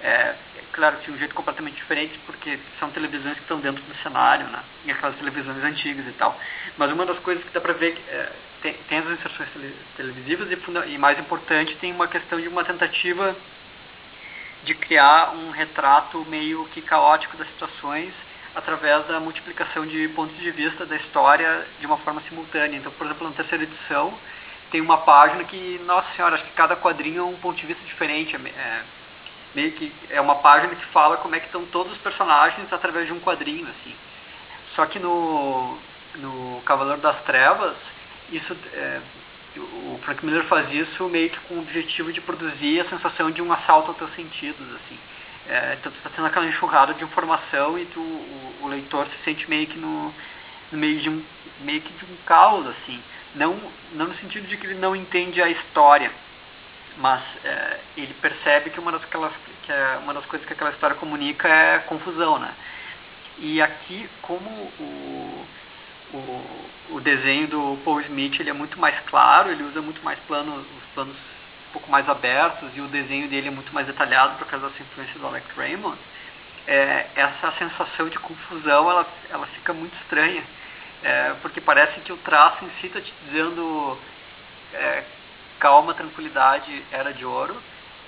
é, claro que de um jeito completamente diferente, porque são televisões que estão dentro do cenário, né? E aquelas televisões antigas e tal. Mas uma das coisas que dá para ver é, tem, tem, as inserções tele, televisivas e, e, mais importante, tem uma questão de uma tentativa de criar um retrato meio que caótico das situações através da multiplicação de pontos de vista da história de uma forma simultânea. Então, por exemplo, na terceira edição tem uma página que, nossa senhora, acho que cada quadrinho é um ponto de vista diferente. É, meio que é uma página que fala como é que estão todos os personagens através de um quadrinho, assim. Só que no, no Cavaleiro das Trevas, isso é, o Frank Miller faz isso meio que com o objetivo de produzir a sensação de um assalto aos teus sentidos, assim. É, então tu está tendo aquela enxurrada de informação e tu, o, o, leitor se sente meio que no, no, meio de um meio que de um caos assim não não no sentido de que ele não entende a história mas é, ele percebe que uma das aquelas, que é uma das coisas que aquela história comunica é confusão né e aqui como o o, o desenho do Paul Smith ele é muito mais claro ele usa muito mais planos os planos um pouco mais abertos e o desenho dele é muito mais detalhado por causa dessa influência do Alex Raymond, é, essa sensação de confusão ela, ela fica muito estranha. É, porque parece que o traço em si está te dizendo é, calma, tranquilidade, era de ouro,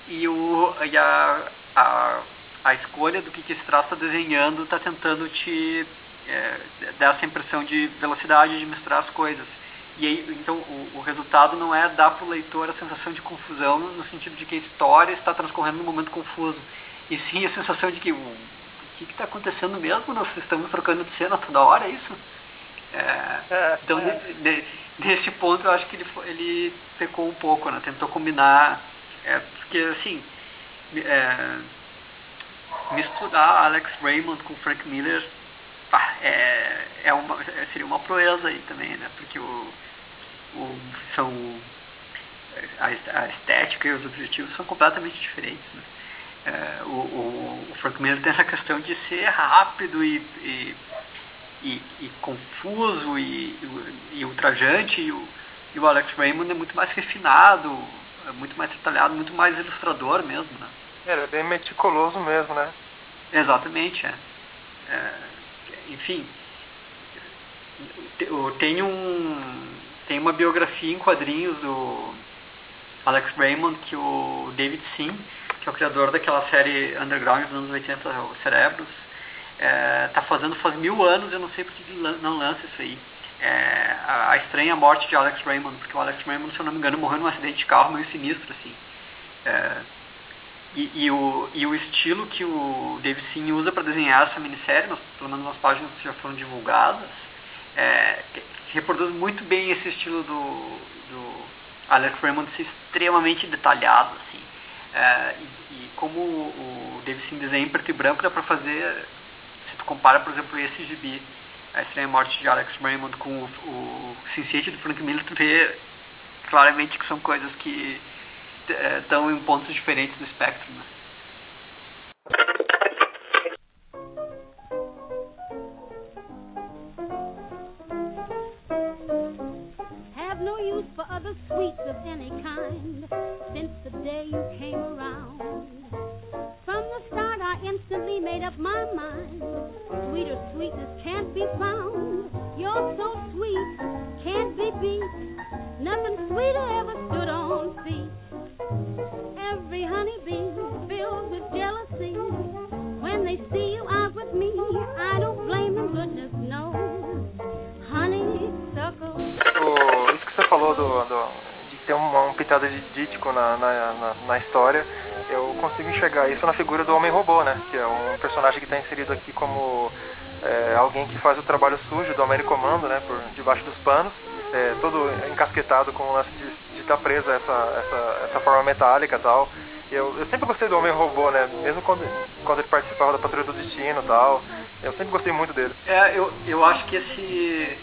e, o, e a, a, a escolha do que, que esse traço está desenhando está tentando te é, dar essa impressão de velocidade de misturar as coisas. E aí, então, o, o resultado não é dar para o leitor a sensação de confusão no sentido de que a história está transcorrendo num momento confuso, e sim a sensação de que o que está acontecendo mesmo? Nós estamos trocando de cena toda hora, é isso? É, então, é. Nesse ponto, eu acho que ele, ele pecou um pouco, né? tentou combinar, é, porque assim, é, misturar Alex Raymond com Frank Miller é, é uma, seria uma proeza aí também, né? Porque o, o, são a, a, estética e os objetivos são completamente diferentes. Né? É, o, o, o, Frank Miller tem essa questão de ser rápido e, e, e, e confuso e, e, ultrajante, e o, e o Alex Raymond é muito mais refinado, é muito mais detalhado, muito mais ilustrador mesmo. Né? É, ele é bem meticuloso mesmo, né? Exatamente, é. é enfim, tem um tem uma biografia em quadrinhos do Alex Raymond que o David Sim, que é o criador daquela série Underground dos anos 80, o Cerebros, é, fazendo faz mil anos, eu não sei porque não lança isso aí. É, a, a, estranha morte de Alex Raymond, porque o Alex Raymond, se eu não me engano, morreu num acidente de carro meio sinistro, assim. É, e, e, o, e o estilo que o David Sim usa para desenhar essa minissérie, nós, pelo menos nas páginas que já foram divulgadas, é, reproduz muito bem esse estilo do, do Alex Raymond ser extremamente detalhado, assim. É, e, e, como o, David Sim desenha em preto e branco, dá para fazer, tu compara, por exemplo, esse gibi, A Estranha Morte de Alex Raymond com o, o do Frank Miller, tu vê claramente que são coisas que estão em pontos diferentes do espectro. Né? Have no use for other sweets of any kind since the day you came around. Instantly made up my mind. Sweeter sweetness can't be found. You're so sweet, can't be beat. Nothing sweeter ever stood on feet. Every honeybee filled with jealousy. When they see you out with me, I don't blame them, goodness knows. Isso que você falou do, do ter uma, um pitada de dítico na, na, na, na história, eu consigo enxergar isso na figura do Homem-Robô, né? Que é um personagem que está inserido aqui como é, alguém que faz o trabalho sujo do Homem Comando, né? Por debaixo dos panos, é, todo encasquetado com o lance de estar tá preso a essa, essa, essa forma metálica e tal. Eu, eu sempre gostei do Homem-Robô, né? Mesmo quando, quando ele participava da Patrulha do Destino e tal. Eu sempre gostei muito dele. É, eu, eu acho que esse,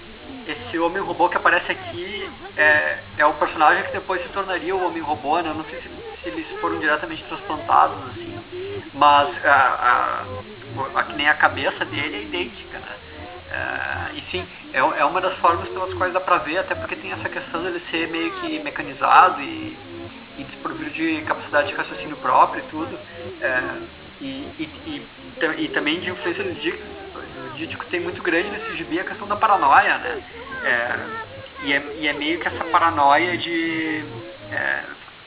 esse homem robô que aparece aqui é, é o personagem que depois se tornaria o homem robô, né? Eu não sei se, se eles foram diretamente transplantados, assim, mas a, a, a, que nem a cabeça dele é idêntica, né? É, enfim, é, é uma das formas pelas quais dá pra ver, até porque tem essa questão dele ser meio que mecanizado e, e desprovido de capacidade de raciocínio próprio e tudo. É, e, e, e, e, também de influência do Do Dítico tem muito grande nesse gibi a questão da paranoia, né? É, e, é, e é meio que essa paranoia de. É,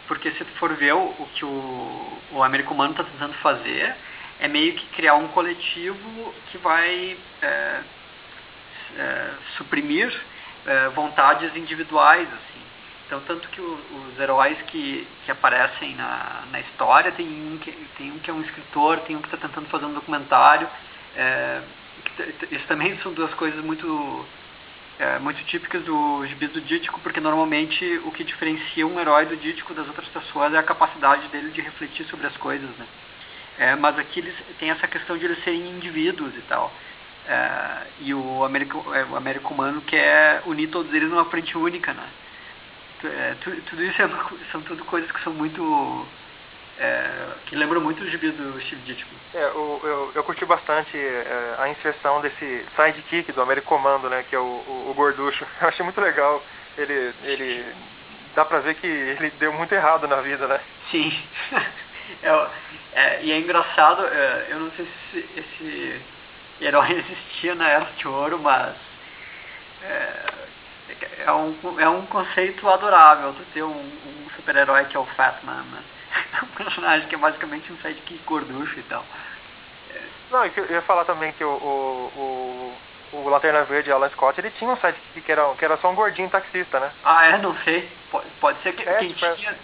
porque se tu for ver o, o que o, o americano está tentando fazer, é meio que criar um coletivo que vai é, é, suprimir é, vontades individuais, assim. Então, tanto que o, os heróis que, que aparecem na, na história, tem um, que, tem um que é um escritor, tem um que está tentando fazer um documentário. É, isso também são duas coisas muito, é, muito típicas do gibi do Dítico, porque normalmente o que diferencia um herói do Dítico das outras pessoas é a capacidade dele de refletir sobre as coisas, né? É, mas aqui eles tem essa questão de eles serem indivíduos e tal. É, e o Américo, é, o Américo Humano quer unir todos eles numa frente única, né? É, tu, tudo isso é, são tudo coisas que são muito é, que lembram muito o gibi do Steve Ditko. É, eu, eu, eu, curti bastante é, a inserção desse sidekick do Americomando, né, que é o, o, o, Gorducho. Eu achei muito legal. Ele, ele dá pra ver que ele deu muito errado na vida, né? Sim. é, é, e é engraçado, é, eu não sei se esse herói existia na Era de Ouro, mas é, um, é um conceito adorável tu ter um, um super-herói que é o Fatman, né? Um personagem que é basicamente um sidekick gorducho e tal. Não, eu ia falar também que o, o, o, o Lanterna Verde, Alan Scott, ele tinha um sidekick que era, que era só um gordinho taxista, né? Ah, é? Não sei. Pode, pode ser que é, quem, tipo, tinha,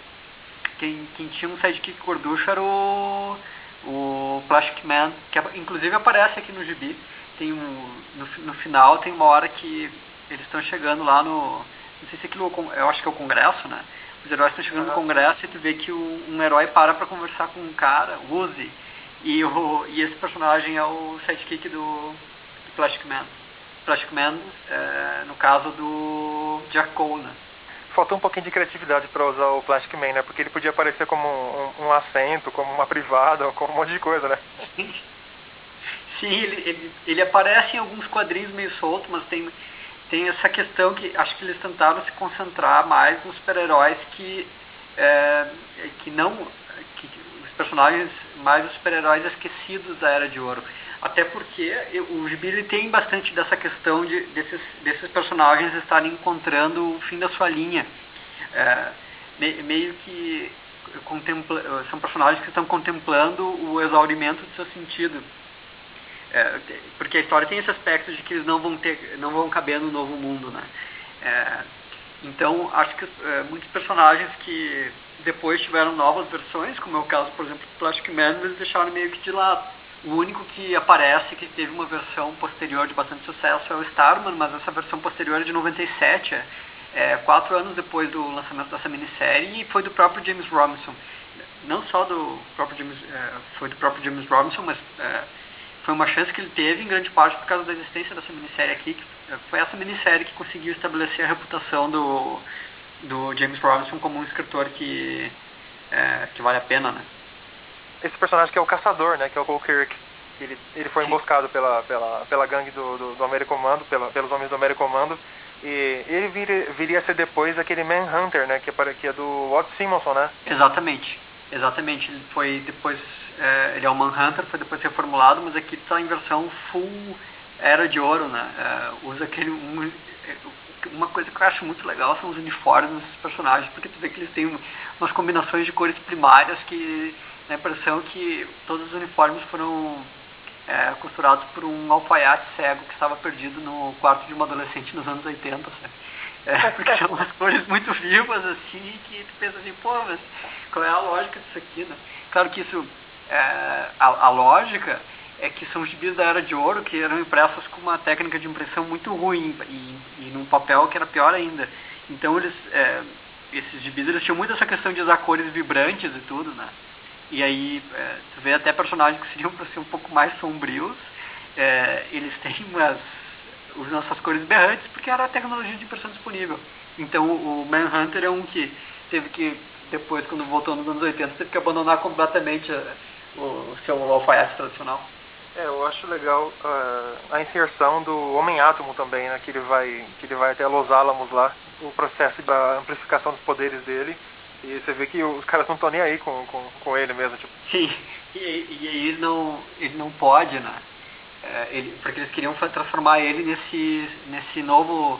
quem, quem tinha um sidekick gorducho era o, o Plastic Man, que inclusive aparece aqui no gibi. Tem um, no, no final tem uma hora que eles estão chegando lá no. Não sei se aquilo. Eu acho que é o Congresso, né? Os heróis estão chegando no Congresso e tu vê que o, um herói para pra conversar com um cara, o Uzi, e, o, e esse personagem é o sidekick do, do Plastic Man. Plastic Man, é, no caso do Jack Cole, né? Faltou um pouquinho de criatividade para usar o Plastic Man, né? Porque ele podia aparecer como um, um assento, como uma privada, como um monte de coisa, né? Sim, ele, ele, ele aparece em alguns quadrinhos meio solto, mas tem tem essa questão que acho que eles tentaram se concentrar mais nos super-heróis que, é, que não. Que, os personagens, mais os super-heróis esquecidos da Era de Ouro. Até porque o Gibi tem bastante dessa questão de, desses, desses personagens estarem encontrando o fim da sua linha. É, meio que contempla, são personagens que estão contemplando o exaurimento do seu sentido. É, porque a história tem esse aspecto de que eles não vão ter, não vão caber no novo mundo, né? É, então acho que é, muitos personagens que depois tiveram novas versões, como é o caso, por exemplo, do Plastic Man, eles deixaram meio que de lado. O único que aparece que teve uma versão posterior de bastante sucesso é o Starman, mas essa versão posterior é de 97, é, é, quatro anos depois do lançamento dessa minissérie, e foi do próprio James Robinson. Não só do próprio James, é, foi do próprio James Robinson, mas é, foi uma chance que ele teve, em grande parte por causa da existência dessa minissérie aqui, que foi essa minissérie que conseguiu estabelecer a reputação do, do James Robinson como um escritor que, é, que vale a pena, né? Esse personagem que é o caçador, né, que é o Kirk, ele, ele foi Sim. emboscado pela, pela, pela gangue do, do, do Americomando, pela, pelos homens do Americomando, e ele viria, viria a ser depois aquele Manhunter, né, que é, que é do Walt Simonson, né? Exatamente, exatamente, ele foi depois é, ele é o Manhunter, foi depois reformulado, mas aqui está em versão full era de ouro, né? É, usa aquele um, uma coisa que eu acho muito legal são os uniformes desses personagens, porque tu vê que eles têm umas combinações de cores primárias que dá a impressão que todos os uniformes foram é, costurados por um alfaiate cego que estava perdido no quarto de uma adolescente nos anos 80, sabe? É, porque são umas cores muito vivas assim que tu pensa assim, pô, mas qual é a lógica disso aqui, né? Claro que isso é, a, a, lógica é que são gibis da Era de Ouro que eram impressos com uma técnica de impressão muito ruim e, e num papel que era pior ainda. Então eles, é, esses gibis eles tinham muito essa questão de usar cores vibrantes e tudo, né? E aí é, tu vê até personagens que seriam para ser um pouco mais sombrios, é, eles têm umas usando essas cores berrantes porque era a tecnologia de impressão disponível. Então o Manhunter é um que teve que, depois, quando voltou nos anos 80, teve que abandonar completamente o seu alfaiate tradicional. É, eu acho legal uh, a inserção do Homem-Átomo também, né? Que ele vai, que ele vai até Los Alamos lá, o processo da amplificação dos poderes dele. E você vê que os caras não estão nem aí com, com, com ele mesmo, tipo. Sim, e, e ele não, ele não pode, né? É, ele, porque eles queriam transformar ele nesse, nesse novo,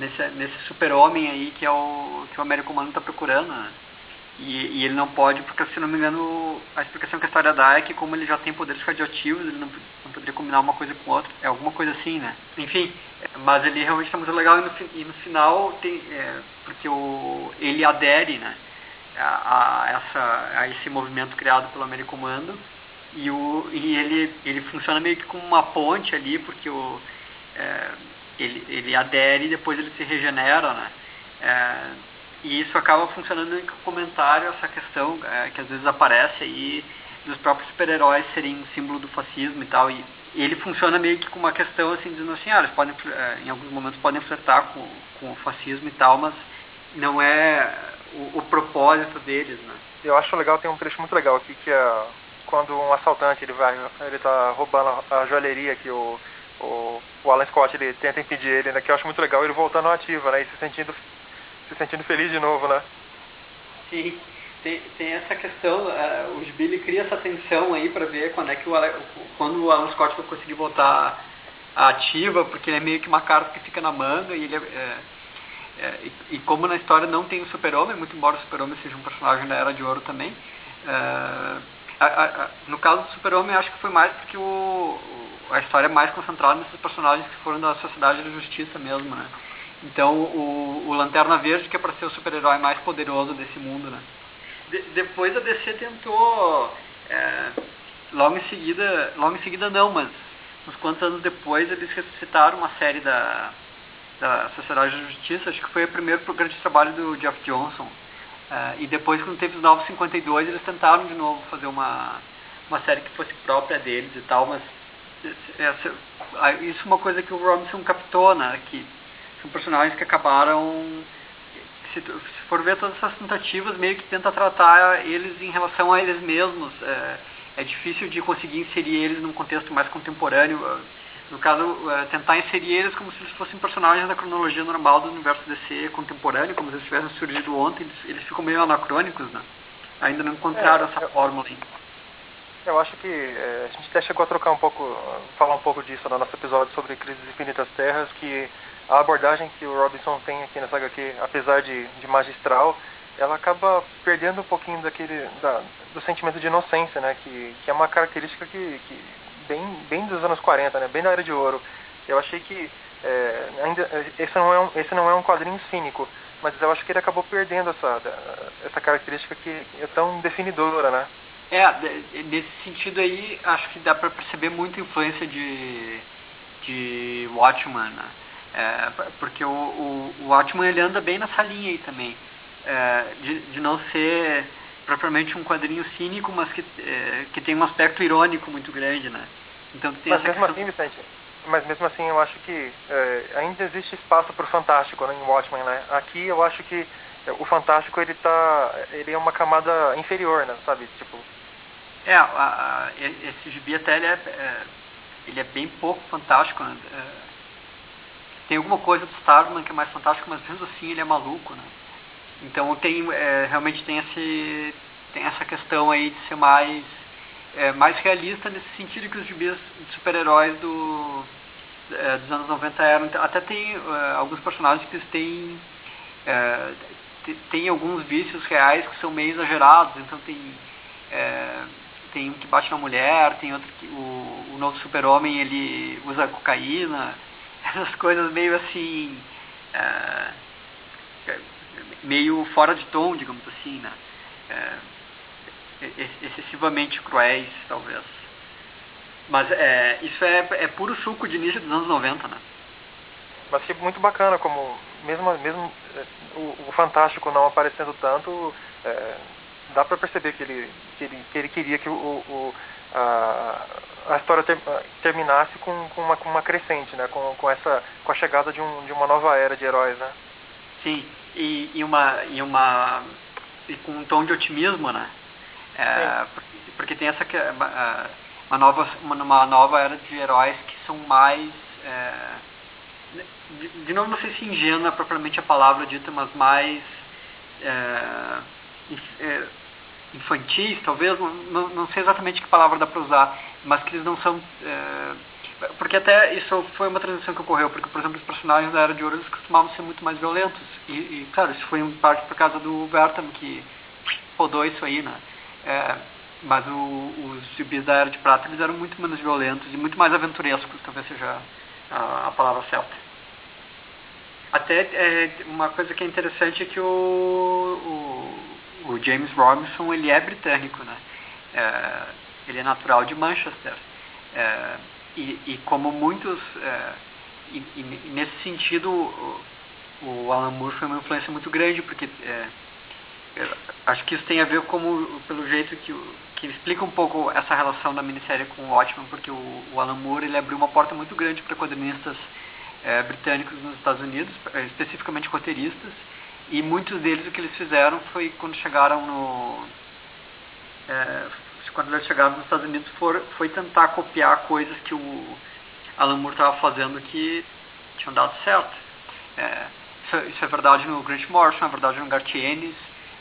nesse, nesse super-homem aí que é o que o Américo Humano está procurando, né? E, e, ele não pode, porque se não me engano, a explicação que a história dá é que como ele já tem poderes radioativos, ele não, não poderia combinar uma coisa com outra. É alguma coisa assim, né? Enfim, mas ele realmente está muito legal e no, e no final tem. É, porque o, ele adere, né? A, a, essa, a esse movimento criado pelo Americomando e, o, e ele, ele funciona meio que como uma ponte ali, porque o, é, ele, ele adere e depois ele se regenera, né? É, e isso acaba funcionando em comentário essa questão é, que às vezes aparece aí dos próprios super-heróis serem símbolo do fascismo e tal. E ele funciona meio que com uma questão assim, dizendo assim, ah, eles podem, é, em alguns momentos podem flertar com, com o fascismo e tal, mas não é o, o propósito deles, né? Eu acho legal, tem um trecho muito legal aqui que é quando um assaltante ele vai, ele tá roubando a joalheria que o, o, o Alan Scott ele tenta impedir ele, né? Que eu acho muito legal ele voltando ativa, né? E se sentindo se sentindo feliz de novo, né? Sim, tem, tem essa questão, uh, o Billy cria essa tensão aí para ver quando é que o quando o Alan Scott vai conseguir voltar ativa, porque ele é meio que uma carta que fica na manga e ele é, é, é e, e, como na história não tem o super-homem, muito embora o super-homem seja um personagem da Era de Ouro também, uh, a, a, no caso do super-homem acho que foi mais porque o, a história é mais concentrada nesses personagens que foram da Sociedade da Justiça mesmo, né? Então o, o Lanterna Verde que é para ser o super-herói mais poderoso desse mundo, né? De, depois a DC tentou é, logo em seguida, logo em seguida não, mas uns quantos anos depois eles ressuscitaram uma série da da Sociedade da Justiça, acho que foi o primeiro grande trabalho do Jeff Johnson. Uh, e depois, quando teve os Novos 52, eles tentaram de novo fazer uma, uma série que fosse própria deles e tal, mas essa, isso é uma coisa que o Robinson captou, né? Que são personagens que acabaram. Se, se for ver todas essas tentativas, meio que tenta tratar eles em relação a eles mesmos. É, é difícil de conseguir inserir eles num contexto mais contemporâneo. No caso, é, tentar inserir eles como se eles fossem personagens da cronologia normal do universo DC contemporâneo, como se eles tivessem surgido ontem, eles, eles ficam meio anacrônicos, né? Ainda não encontraram é, essa eu, fórmula ainda. Eu acho que é, a gente até chegou a trocar um pouco, falar um pouco disso no nosso episódio sobre Crises Infinitas Terras, que a abordagem que o Robinson tem aqui nessa HQ, apesar de, de magistral, ela acaba perdendo um pouquinho daquele da, do sentimento de inocência, né? Que, que é uma característica que, que bem bem dos anos 40, né? Bem da era de ouro. Eu achei que é, ainda esse não é um esse não é um quadrinho cínico, mas eu acho que ele acabou perdendo essa essa característica que é tão definidora, né? É, nesse sentido aí, acho que dá para perceber muita influência de de Watchman, né? É, porque o, o, o Watchman ele anda bem nessa linha aí também, é, de, de não ser propriamente um quadrinho cínico, mas que, é, que tem um aspecto irônico muito grande, né? Então tem mas mesmo questão... assim, Vicente, mas mesmo assim eu acho que é, ainda existe espaço para o fantástico né, em Watchmen, né? Aqui eu acho que o fantástico ele tá, ele é uma camada inferior, né? Sabe, tipo. É, a, a, esse gibi até ele é, é, ele é bem pouco fantástico, né? É, tem alguma coisa do Starman que é mais fantástico, mas mesmo assim ele é maluco, né? Então tem, é, realmente tem, esse, tem essa questão aí de ser mais, é, mais realista nesse sentido que os gibis de super-heróis do, é, dos anos 90 eram. Até tem é, alguns personagens que têm, é, tem alguns vícios reais que são meio exagerados, então tem é, tem um que bate na mulher, tem outro que o, o novo super-homem ele usa cocaína, essas coisas meio assim. Meio fora de tom, digamos assim, né? É, excessivamente cruéis, talvez. Mas é, isso é, é puro suco de início dos anos 90, né? Mas tipo, muito bacana, como mesmo, mesmo é, o, o Fantástico não aparecendo tanto, é, dá para perceber que ele, que ele, que ele queria que o, o, a, a história ter, terminasse com, com, uma, com uma crescente, né? Com, com, essa, com a chegada de, um, de uma nova era de heróis, né? Sim, e, e, uma, e, uma, e com um tom de otimismo, né? É, porque, porque, tem essa uma nova, uma nova era de heróis que são mais é, de, de, novo não sei se ingênua é propriamente a palavra dita, mas mais é, é, infantis, talvez, não, não sei exatamente que palavra dá para usar, mas que eles não são. Porque até isso foi uma transição que ocorreu, porque, por exemplo, os personagens da Era de Ouro costumavam ser muito mais violentos. E, e claro, isso foi em parte por causa do Bertam, que rodou isso aí, né? É, mas o, os gibis da Era de Prata eles eram muito menos violentos e muito mais aventurescos, talvez seja a, a palavra certa. Até é, uma coisa que é interessante é que o, o, o James Robinson ele é britânico, né? É, ele é natural de Manchester. É, e, e, como muitos, é, e, e, nesse sentido, o, o, Alan Moore foi uma influência muito grande, porque é, acho que isso tem a ver como, pelo jeito que, que explica um pouco essa relação da minissérie com o Watchmen, porque o, o Alan Moore ele abriu uma porta muito grande para quadrinistas é, britânicos nos Estados Unidos, é, especificamente roteiristas, e muitos deles o que eles fizeram foi quando chegaram no é, quando eles chegaram nos Estados Unidos for, foi tentar copiar coisas que o Alan Moore estava fazendo que tinham dado certo. É, isso, isso, é verdade no Grant Morrison, é verdade no Garth Ennis,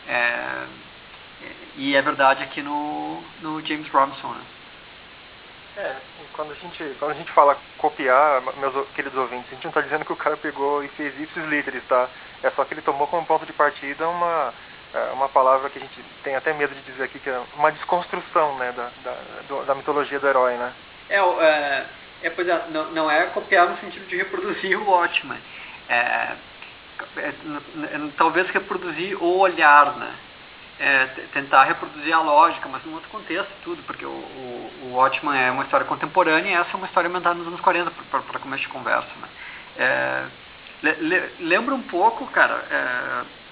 é, e é verdade aqui no, no James Robinson. Né? É, quando a gente, quando a gente fala copiar, meus queridos ouvintes, a gente não está dizendo que o cara pegou e fez ipsis literis, tá? É só que ele tomou como ponto de partida uma, é, uma palavra que a gente tem até medo de dizer aqui, que é uma desconstrução, né, da, da, da mitologia do herói, né? É, é, é pois é, não, não é copiar no sentido de reproduzir o Watchman. É, é, é talvez reproduzir o olhar, né? é, tentar reproduzir a lógica, mas num outro contexto tudo, porque o, o, o Watchman é uma história contemporânea e essa é uma história inventada nos anos 40 para começo de conversa. Né? É, le, lembra um pouco, cara, é,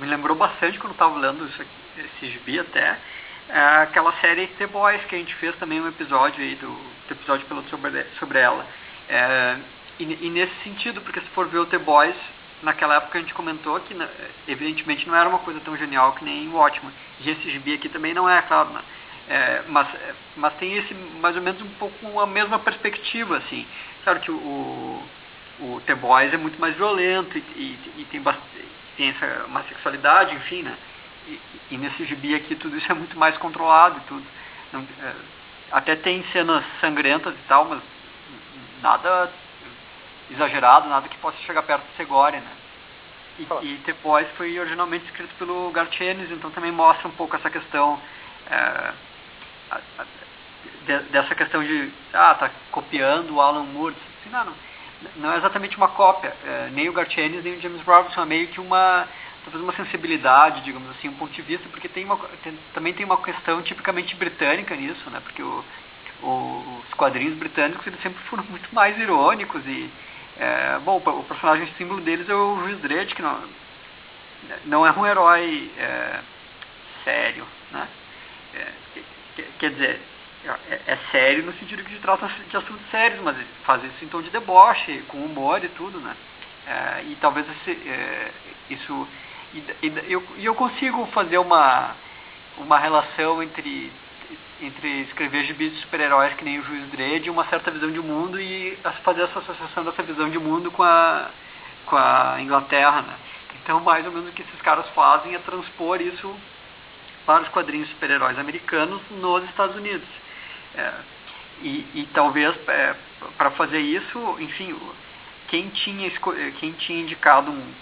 me lembrou bastante quando estava lendo isso aqui, esse gibi até, é, aquela série The Boys que a gente fez também um episódio aí do, do episódio piloto sobre, sobre ela. É, e, e, nesse sentido, porque se for ver o The Boys, naquela época a gente comentou que né, evidentemente não era uma coisa tão genial que nem o Watchmen. E esse gibi aqui também não é, claro, né? É, mas, mas tem esse mais ou menos um pouco a mesma perspectiva, assim. Claro que o, o The Boys é muito mais violento e, e, e tem, tem essa, uma sexualidade, enfim, né? E, e, nesse gibi aqui tudo isso é muito mais controlado e tudo. Não, é, até tem cenas sangrentas e tal, mas nada exagerado, nada que possa chegar perto de Segória, né? E, oh. e The Boys foi originalmente escrito pelo Garth Ennis, então também mostra um pouco essa questão é, a, a, de, dessa questão de ah, tá copiando o Alan Moore. Assim, não, não, não é exatamente uma cópia, é, nem o Garth Ennis nem o James Robinson, é meio que uma talvez uma sensibilidade, digamos assim, um ponto de vista, porque tem uma, tem, também tem uma questão tipicamente britânica nisso, né? Porque o, o, os quadrinhos britânicos eles sempre foram muito mais irônicos e é, bom, o personagem símbolo deles é o Juiz Dredd, que não, não é um herói é, sério, né? É, quer dizer, é, é, sério no sentido que trata de assuntos sérios, mas faz isso em tom de deboche, com humor e tudo, né? É, e talvez esse, é, isso... E, e, eu, eu consigo fazer uma, uma relação entre entre escrever gibis de super-heróis que nem o Juiz Dredd uma certa visão de mundo e fazer essa associação dessa visão de mundo com a, com a Inglaterra, né? Então, mais ou menos o que esses caras fazem é transpor isso para os quadrinhos super-heróis americanos nos Estados Unidos. É, e, e, talvez, é, para fazer isso, enfim, quem tinha, quem tinha indicado um,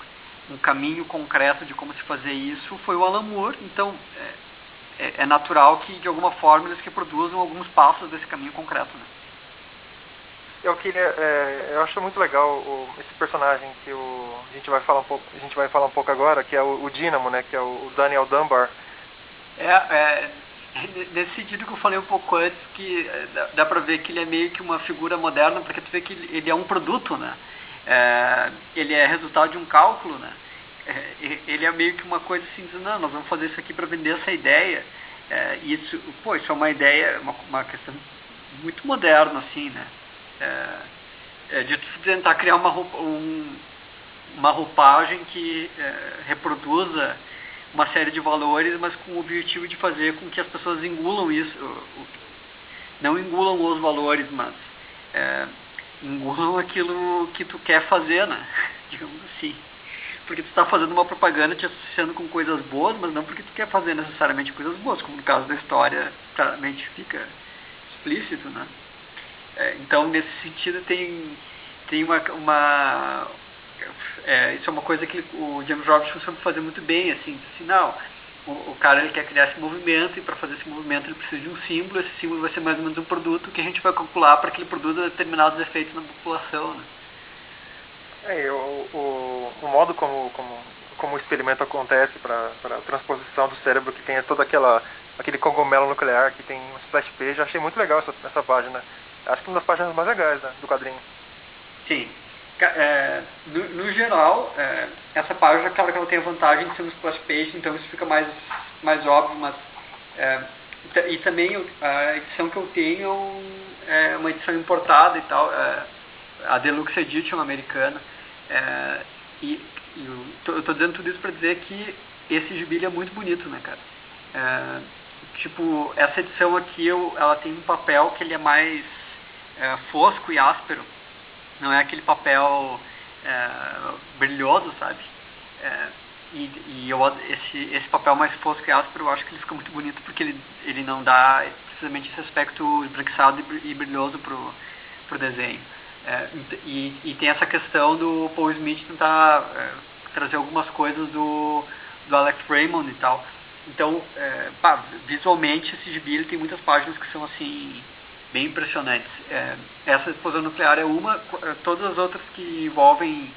um caminho concreto de como se fazer isso foi o Alan Moore. Então, é, é, é, natural que de alguma forma eles reproduzam alguns passos desse caminho concreto. Né? Eu queria, é, eu acho muito legal o, esse personagem que o, a gente vai falar um pouco, a gente vai falar um pouco agora, que é o, o Dynamo, né, que é o Daniel Dunbar. É, é nesse sentido que eu falei um pouco antes, que é, dá, para ver que ele é meio que uma figura moderna, porque tu vê que ele, é um produto, né? É, ele é resultado de um cálculo, né? É, ele é meio que uma coisa assim, dizendo, não, nós vamos fazer isso aqui para vender essa ideia. É, isso, pô, isso é uma ideia, uma, uma questão muito moderna, assim, né? De tentar criar uma, roupa, um, uma roupagem que reproduza uma série de valores, mas com o objetivo de fazer com que as pessoas engulam isso, não engulam os valores, mas é, engulam aquilo que tu quer fazer, né? Digamos assim. Porque tu está fazendo uma propaganda te associando com coisas boas, mas não porque tu quer fazer necessariamente coisas boas, como no caso da história claramente fica explícito, né? É, então, nesse sentido, tem, tem uma... uma é, isso é uma coisa que o James Robinson soube fazer muito bem, assim, assim não, o, o, cara ele quer criar esse movimento e para fazer esse movimento ele precisa de um símbolo, esse símbolo vai ser mais ou menos um produto que a gente vai calcular para que ele produza determinados efeitos na população, né? É, o, o, o modo como, como, como o experimento acontece para a transposição do cérebro, que tem toda aquela aquele cogumelo nuclear que tem um splash page, eu achei muito legal essa, essa página. Acho que uma das páginas mais legais né, do quadrinho. Sim. É, no, no, geral, é, essa página, claro que ela tem a vantagem de ser um splash page, então isso fica mais, mais óbvio, mas é, e também a edição que eu tenho é uma edição importada e tal, é, a Deluxe Edition americana. É, e, e eu estou dizendo tudo isso para dizer que esse gibi é muito bonito, né, cara? É, tipo, essa edição aqui, eu, ela tem um papel que ele é mais é, fosco e áspero. Não é aquele papel é, brilhoso, sabe? É, e, e eu, esse, esse papel mais fosco e áspero, eu acho que ele fica muito bonito porque ele, ele não dá precisamente esse aspecto esbranquiçado e brilhoso pro, pro desenho. É, e, e, tem essa questão do Paul Smith tentar é, trazer algumas coisas do, do Alex Raymond e tal. Então, é, pá, visualmente esse gibi ele tem muitas páginas que são assim bem impressionantes. É, essa explosão nuclear é uma, é, todas as outras que envolvem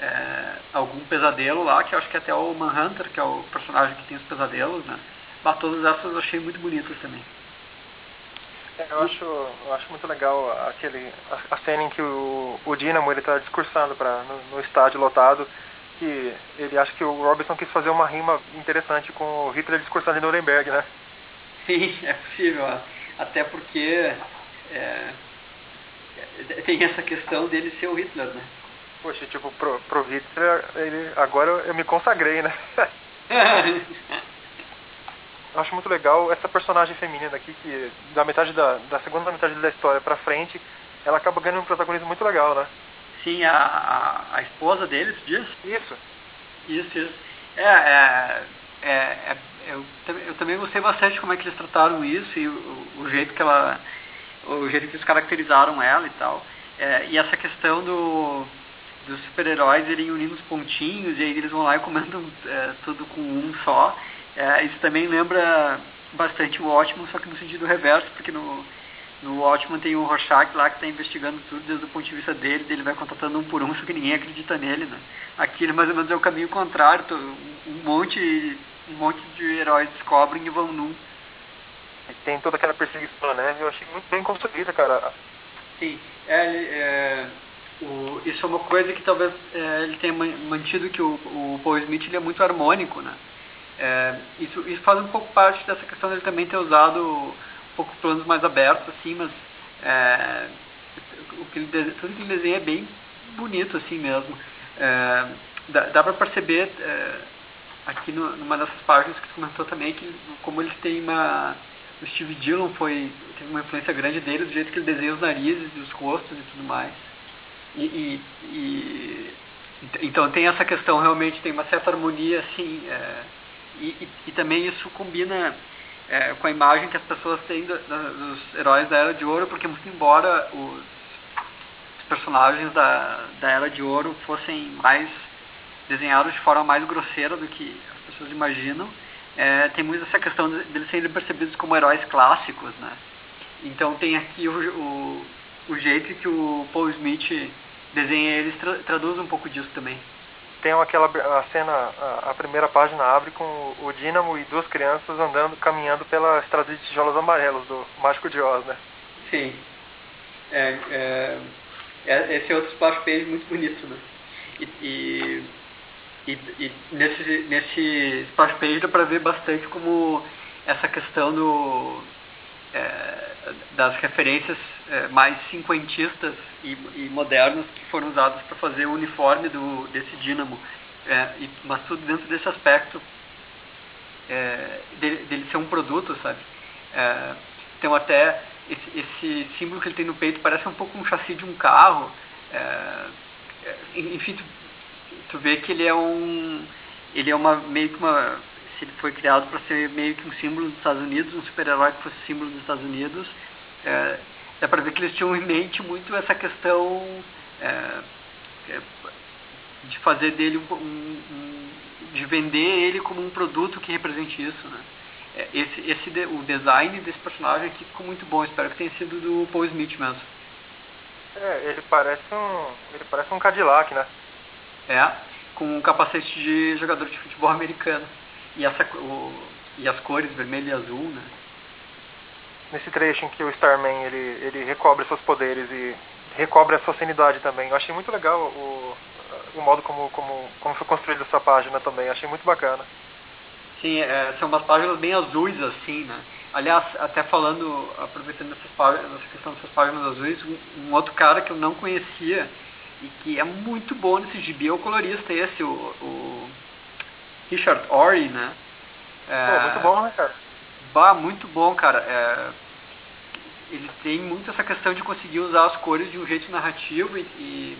é, algum pesadelo lá, que eu acho que até o Manhunter, que é o personagem que tem os pesadelos, né? Mas todas essas eu achei muito bonitas também. É, eu acho, eu acho muito legal aquele, a, a cena em que o, o Dynamo está discursando pra, no, no, estádio lotado, que ele acha que o Robinson quis fazer uma rima interessante com o Hitler discursando em Nuremberg, né? Sim, é possível. Até porque é, tem essa questão dele ser o Hitler, né? Poxa, tipo, pro, pro Hitler, ele, agora eu, me consagrei, né? eu acho muito legal essa personagem feminina aqui, que da metade da, da segunda metade da história pra frente, ela acaba ganhando um protagonismo muito legal, né? Sim, a, a, a esposa dele, tu diz? Isso. Isso, isso. É, é, é, é eu, eu, também gostei bastante como é que eles trataram isso e o, o jeito que ela, o jeito que eles caracterizaram ela e tal. É, e essa questão do, dos super-heróis irem unindo os pontinhos e aí eles vão lá e comendo é, tudo com um só. É, isso também lembra bastante o ótimo, só que no sentido reverso, porque no, no ótimo tem o Rorschach lá que está investigando tudo desde o ponto de vista dele, ele vai contratando um por um, só que ninguém acredita nele, né? Aqui ele mais ou menos é o caminho contrário, um monte, um monte de heróis descobrem e vão num. Tem toda aquela perseguição, né? Eu achei muito bem construída, cara. Sim, é, é o, isso é uma coisa que talvez é, ele tenha mantido que o, o Paul Smith ele é muito harmônico, né? É, isso, isso faz um pouco parte dessa questão dele também ter usado um pouco planos mais abertos, assim, mas é, o que ele, tudo que ele desenha é bem bonito, assim mesmo. É, dá dá para perceber é, aqui no, numa dessas páginas que tu comentou também que como eles têm uma o Steve Dillon foi teve uma influência grande dele do jeito que ele desenha os narizes e os rostos e tudo mais. E, e, e então tem essa questão realmente tem uma certa harmonia assim é, e, e, também isso combina é, com a imagem que as pessoas têm do, do, dos heróis da Era de Ouro, porque muito embora os, os personagens da, da Era de Ouro fossem mais desenhados de forma mais grosseira do que as pessoas imaginam, é, tem muito essa questão de, de eles serem percebidos como heróis clássicos, né? Então tem aqui o, o, o jeito que o Paul Smith desenha eles tra, traduz um pouco disso também tem aquela a cena, a, a, primeira página abre com o, o Dínamo e duas crianças andando, caminhando pela estrada de tijolos amarelos do Mágico de Oz, né? Sim. É, é, é, esse é outro splash page muito bonito, né? E, e, e, e nesse, nesse splash page dá pra ver bastante como essa questão do, é, das referências é, mais cinquentistas e, e, modernas que foram usadas para fazer o uniforme do, desse dínamo. É, e, mas tudo dentro desse aspecto é, dele, dele, ser um produto, sabe? É, então até esse, esse, símbolo que ele tem no peito parece um pouco um chassi de um carro. É, enfim, tu vê que ele é um ele é uma meio que uma se ele foi criado para ser meio que um símbolo dos Estados Unidos, um super-herói que fosse símbolo dos Estados Unidos. É, dá para ver que eles tinham em mente muito essa questão é, é de fazer dele um, um, de vender ele como um produto que represente isso, né? É, esse, esse o design desse personagem aqui ficou muito bom. Espero que tenha sido do Paul Smith mesmo. É, ele parece um, ele parece um Cadillac, né? É, com um capacete de jogador de futebol americano e, essa, o, e as cores vermelho e azul, né? Nesse trecho em que o Starman ele, ele recobre seus poderes e recobre a sua sanidade também. Eu achei muito legal o, o modo como, como, como foi construída essa página também. Eu achei muito bacana. Sim, é, são umas páginas bem azuis assim, né? Aliás, até falando, aproveitando essas páginas, essa questão dessas páginas azuis, um, um, outro cara que eu não conhecia e que é muito bom nesse gibi é o colorista esse, o, o Richard Ori, né? É, Pô, muito bom, né, cara? Bah, muito bom, cara. É, ele tem muito essa questão de conseguir usar as cores de um jeito narrativo e, e,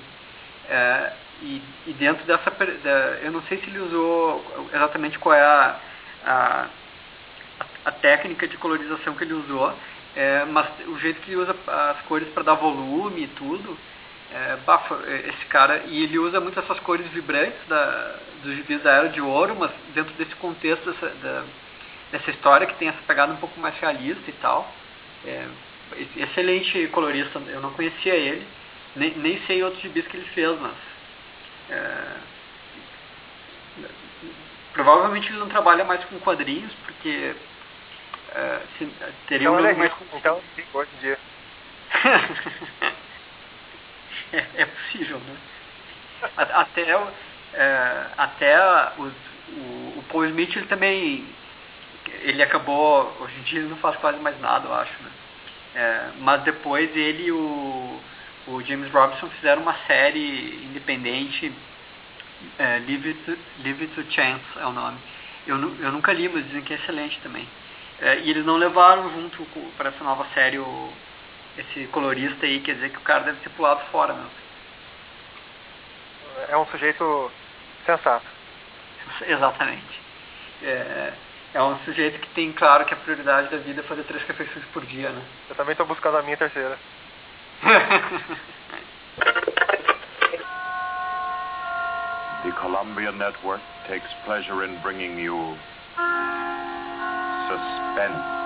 é, e, e dentro dessa. Da, eu não sei se ele usou exatamente qual é a, a, a técnica de colorização que ele usou, é, mas o jeito que ele usa as cores para dar volume e tudo é, bafa, é, esse cara, e ele usa muito essas cores vibrantes da, dos gibis da Era de Ouro, mas dentro desse contexto dessa, da, dessa história que tem essa pegada um pouco mais realista e tal. É, excelente colorista, eu não conhecia ele, nem, nem sei outros gibis que ele fez, mas. É, provavelmente ele não trabalha mais com quadrinhos, porque é, se, teria então, um é mais... Então, hoje em dia. é, possível, né? Até, é, até o, o, o Paul Smith ele também ele acabou hoje em dia ele não faz quase mais nada eu acho né? É, mas depois ele e o, o James Robinson fizeram uma série independente é, Leave, It to, Leave It to Chance é o nome eu, eu nunca li mas dizem que é excelente também é, e eles não levaram junto para essa nova série o, esse colorista aí, quer dizer que o cara deve ter pulado fora mesmo. É um sujeito sensato. Exatamente. É, é um sujeito que tem claro que a prioridade da vida é fazer três refeições por dia, né? Eu também estou buscando a minha terceira. The Columbia Network takes pleasure in bringing you suspense.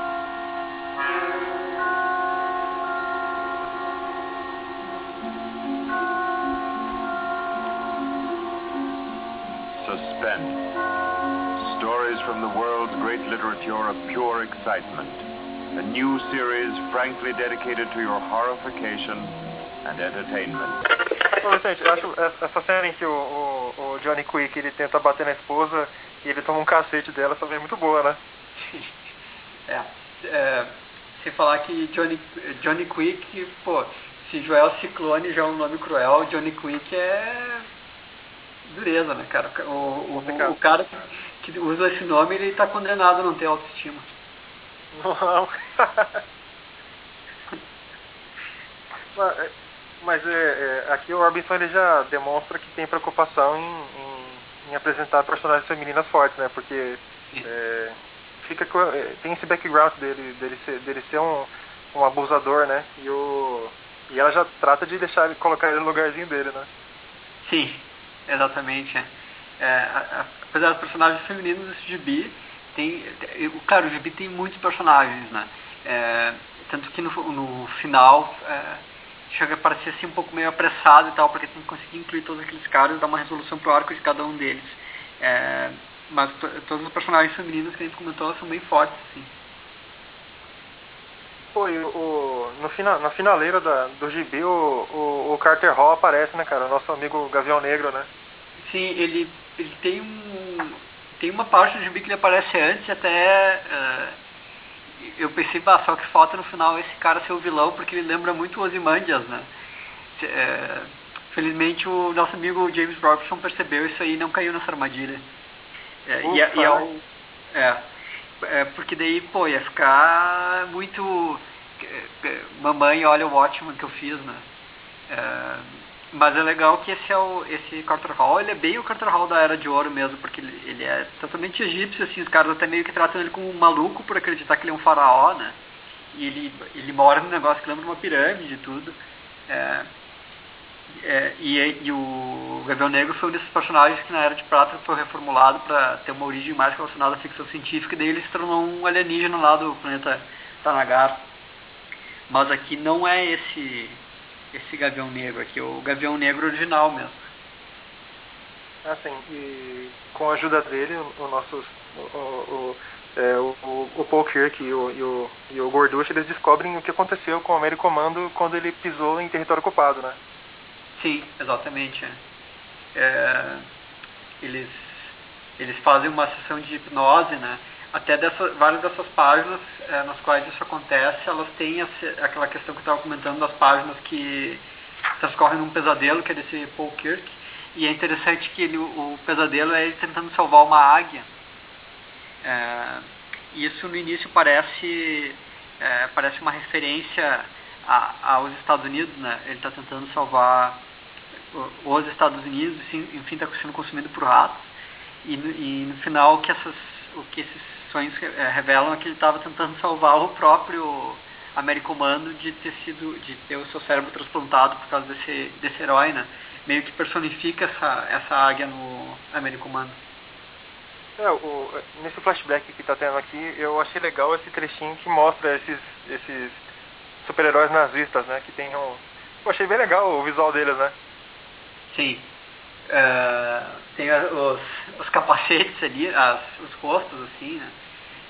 Suspense. Stories from the world's great literature of pure excitement. A new series frankly dedicated to your horrification and entertainment. Gente, eu acho essa cena em que o, o, o, Johnny Quick ele tenta bater na esposa e ele toma um cacete dela também é muito boa, né? é, é, sem falar que Johnny, Johnny Quick, pô, se Joel Ciclone já é um nome cruel, Johnny Quick é dureza, né, cara? O, o, o, o cara que, que, usa esse nome, ele tá condenado a não ter autoestima. Não. mas, é, mas é, é, aqui o Robinson ele já demonstra que tem preocupação em, em, em apresentar personagens femininas fortes, né? Porque é, fica é, tem esse background dele, dele ser, dele ser um, um abusador, né? E, o, e ela já trata de deixar ele colocar ele no lugarzinho dele, né? Sim, Exatamente. É. É, apesar dos personagens femininos desse gibi, tem, claro, o gibi tem muitos personagens, né? É, tanto que no, no final é, chega a parecer assim um pouco meio apressado e tal, porque tem que conseguir incluir todos aqueles caras e dar uma resolução pro arco de cada um deles. É, mas todos os personagens femininos que a gente comentou são bem fortes, assim. Pô, e o, no final, na finaleira da, do gibi, o, o, o Carter Hall aparece, né, cara? O nosso amigo Gavião Negro, né? Sim, ele, ele tem um. Tem uma parte do gibi que ele aparece antes, até. Uh, eu pensei, bah, só que falta no final esse cara ser o vilão, porque ele lembra muito Ozymandias, né? É, felizmente o nosso amigo James Robinson percebeu isso aí e não caiu nessa armadilha. É, e, é, e é, o, é, é, porque daí, pô, ia ficar muito. É, é, mamãe, olha o Watchman que eu fiz, né? É, mas é legal que esse é o esse Carter Hall, ele é bem o Carter Hall da Era de Ouro mesmo, porque ele, ele é totalmente egípcio, assim, os caras até meio que tratam ele como um maluco por acreditar que ele é um faraó, né? E ele, ele mora num negócio que lembra uma pirâmide e tudo. É, é, e, e, o Gavião Negro foi um desses personagens que na Era de Prata foi reformulado para ter uma origem mais relacionada à ficção científica, e daí ele se tornou um alienígena lá do planeta Tanagar. Mas aqui não é esse esse Gavião Negro aqui, o Gavião Negro original mesmo. Assim, e com a ajuda dele, o nosso o, o, é, o, o Paul Kirk e o, e o, e o Gorducho, eles descobrem o que aconteceu com o Americomando quando ele pisou em território ocupado, né? Sim, exatamente. É, eles, eles fazem uma sessão de hipnose, né? Até dessa, várias dessas páginas é, nas quais isso acontece, elas têm essa, aquela questão que eu estava comentando das páginas que transcorrem num pesadelo, que é desse Paul Kirk. E é interessante que ele, o pesadelo é ele tentando salvar uma águia. É, isso no início parece, é, parece uma referência a, aos Estados Unidos, né? Ele está tentando salvar os Estados Unidos, enfim, está sendo consumido por ratos. E, e no final o que essas, o que esses sonhos é, revelam é que ele estava tentando salvar o próprio Americomando de ter sido, de ter o seu cérebro transplantado por causa desse, desse herói, né? Meio que personifica essa, essa águia no Americomando. É, o, nesse flashback que está tendo aqui, eu achei legal esse trechinho que mostra esses, esses super-heróis nazistas, né? Que tem um. Eu achei bem legal o visual deles, né? Sim. Uh, tem os, os capacetes ali, as, os rostos, assim, né?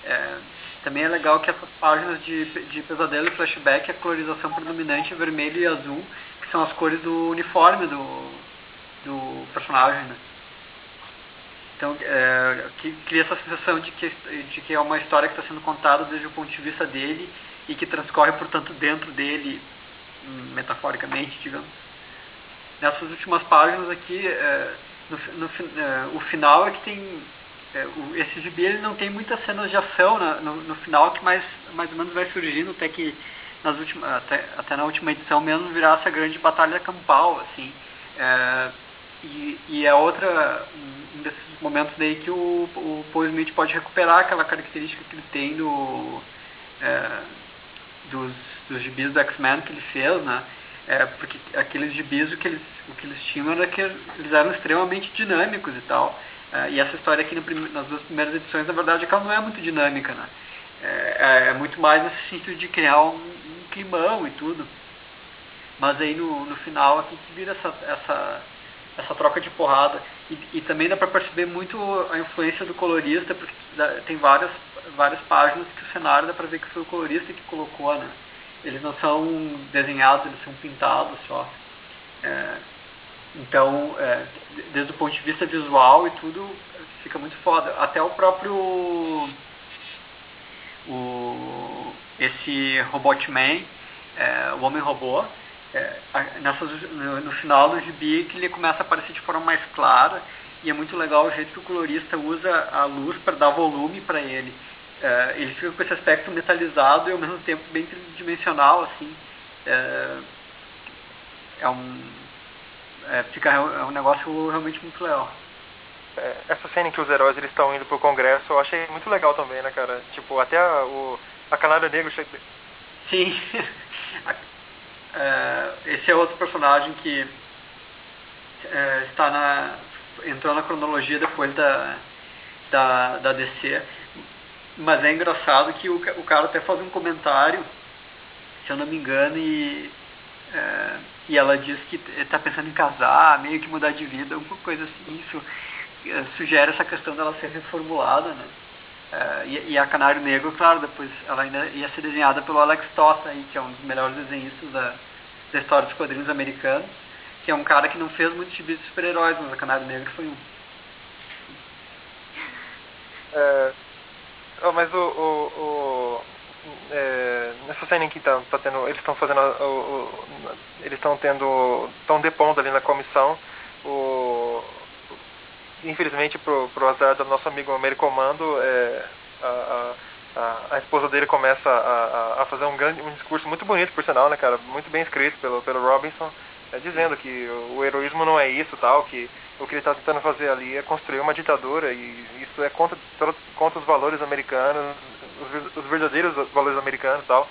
É, também é legal que essas páginas de, de pesadelo e flashback, a colorização predominante é vermelho e azul, que são as cores do uniforme do, do personagem, né? Então, é, cria essa sensação de que, de que é uma história que está sendo contada desde o ponto de vista dele e que transcorre, portanto, dentro dele, metaforicamente, digamos nessas últimas páginas aqui, é, no, no, é, o final é que tem. É, o, esse gibi ele não tem muitas cenas de ação na, no, no, final, que mais, mais ou menos vai surgindo até que nas últimas, até, até na última edição mesmo virar essa grande batalha campal, assim. É, e, e é outra, um desses momentos daí que o, o Paul Smith pode recuperar aquela característica que ele tem do, é, dos, dos gibis do X-Men que ele fez, né? É, porque aqueles gibis, o que, eles, o que eles tinham era que eles eram extremamente dinâmicos e tal. É, e essa história aqui nas duas primeiras edições, na verdade, é que ela não é muito dinâmica, né? É, é, é muito mais nesse sentido de criar um, um, climão e tudo. Mas aí no, no final aqui que vira essa, essa, essa troca de porrada. E, e também dá para perceber muito a influência do colorista, porque tem várias, várias páginas que o cenário dá para ver que foi o colorista que colocou, né? Eles não são desenhados, eles são pintados só. É, então, é, desde o ponto de vista visual e tudo, fica muito foda. Até o próprio. O, esse Robotman, é, o Homem-Robô, é, no, no, final do gibi que ele começa a aparecer de forma mais clara e é muito legal o jeito que o colorista usa a luz para dar volume para ele é, ele fica com esse aspecto metalizado e ao mesmo tempo bem tridimensional, assim. É, é um, é, fica, é um negócio realmente muito legal. É, essa cena em que os heróis eles estão indo pro congresso, eu achei muito legal também, né, cara? Tipo, até a, o, a Canário Negro chega... Sim. é, esse é outro personagem que é, está na entrou na cronologia depois da, da, da DC mas é engraçado que o, o cara até faz um comentário, se eu não me engano, e, é, e ela diz que está pensando em casar, meio que mudar de vida, alguma coisa assim. Isso é, sugere essa questão dela ser reformulada, né? É, e, e, a Canário Negro, claro, depois ela ainda ia ser desenhada pelo Alex Tosta, aí, que é um dos melhores desenhistas da, da história dos quadrinhos americanos, que é um cara que não fez muitos gibis de super-heróis, mas a Canário Negro foi um. Oh, mas o, o, o, é, nessa cena em que tá, tá tendo, eles estão fazendo, o, o, eles estão tendo, estão depondo ali na comissão, o, infelizmente pro, pro azar do nosso amigo Americomando, é, a, a, a, esposa dele começa a, a, fazer um grande, um discurso muito bonito, por sinal, né, cara, muito bem escrito pelo, pelo Robinson, é, dizendo que o, o heroísmo não é isso, tal, que o que ele está tentando fazer ali é construir uma ditadura e isso é contra, contra os valores americanos, os, os verdadeiros valores americanos e tal.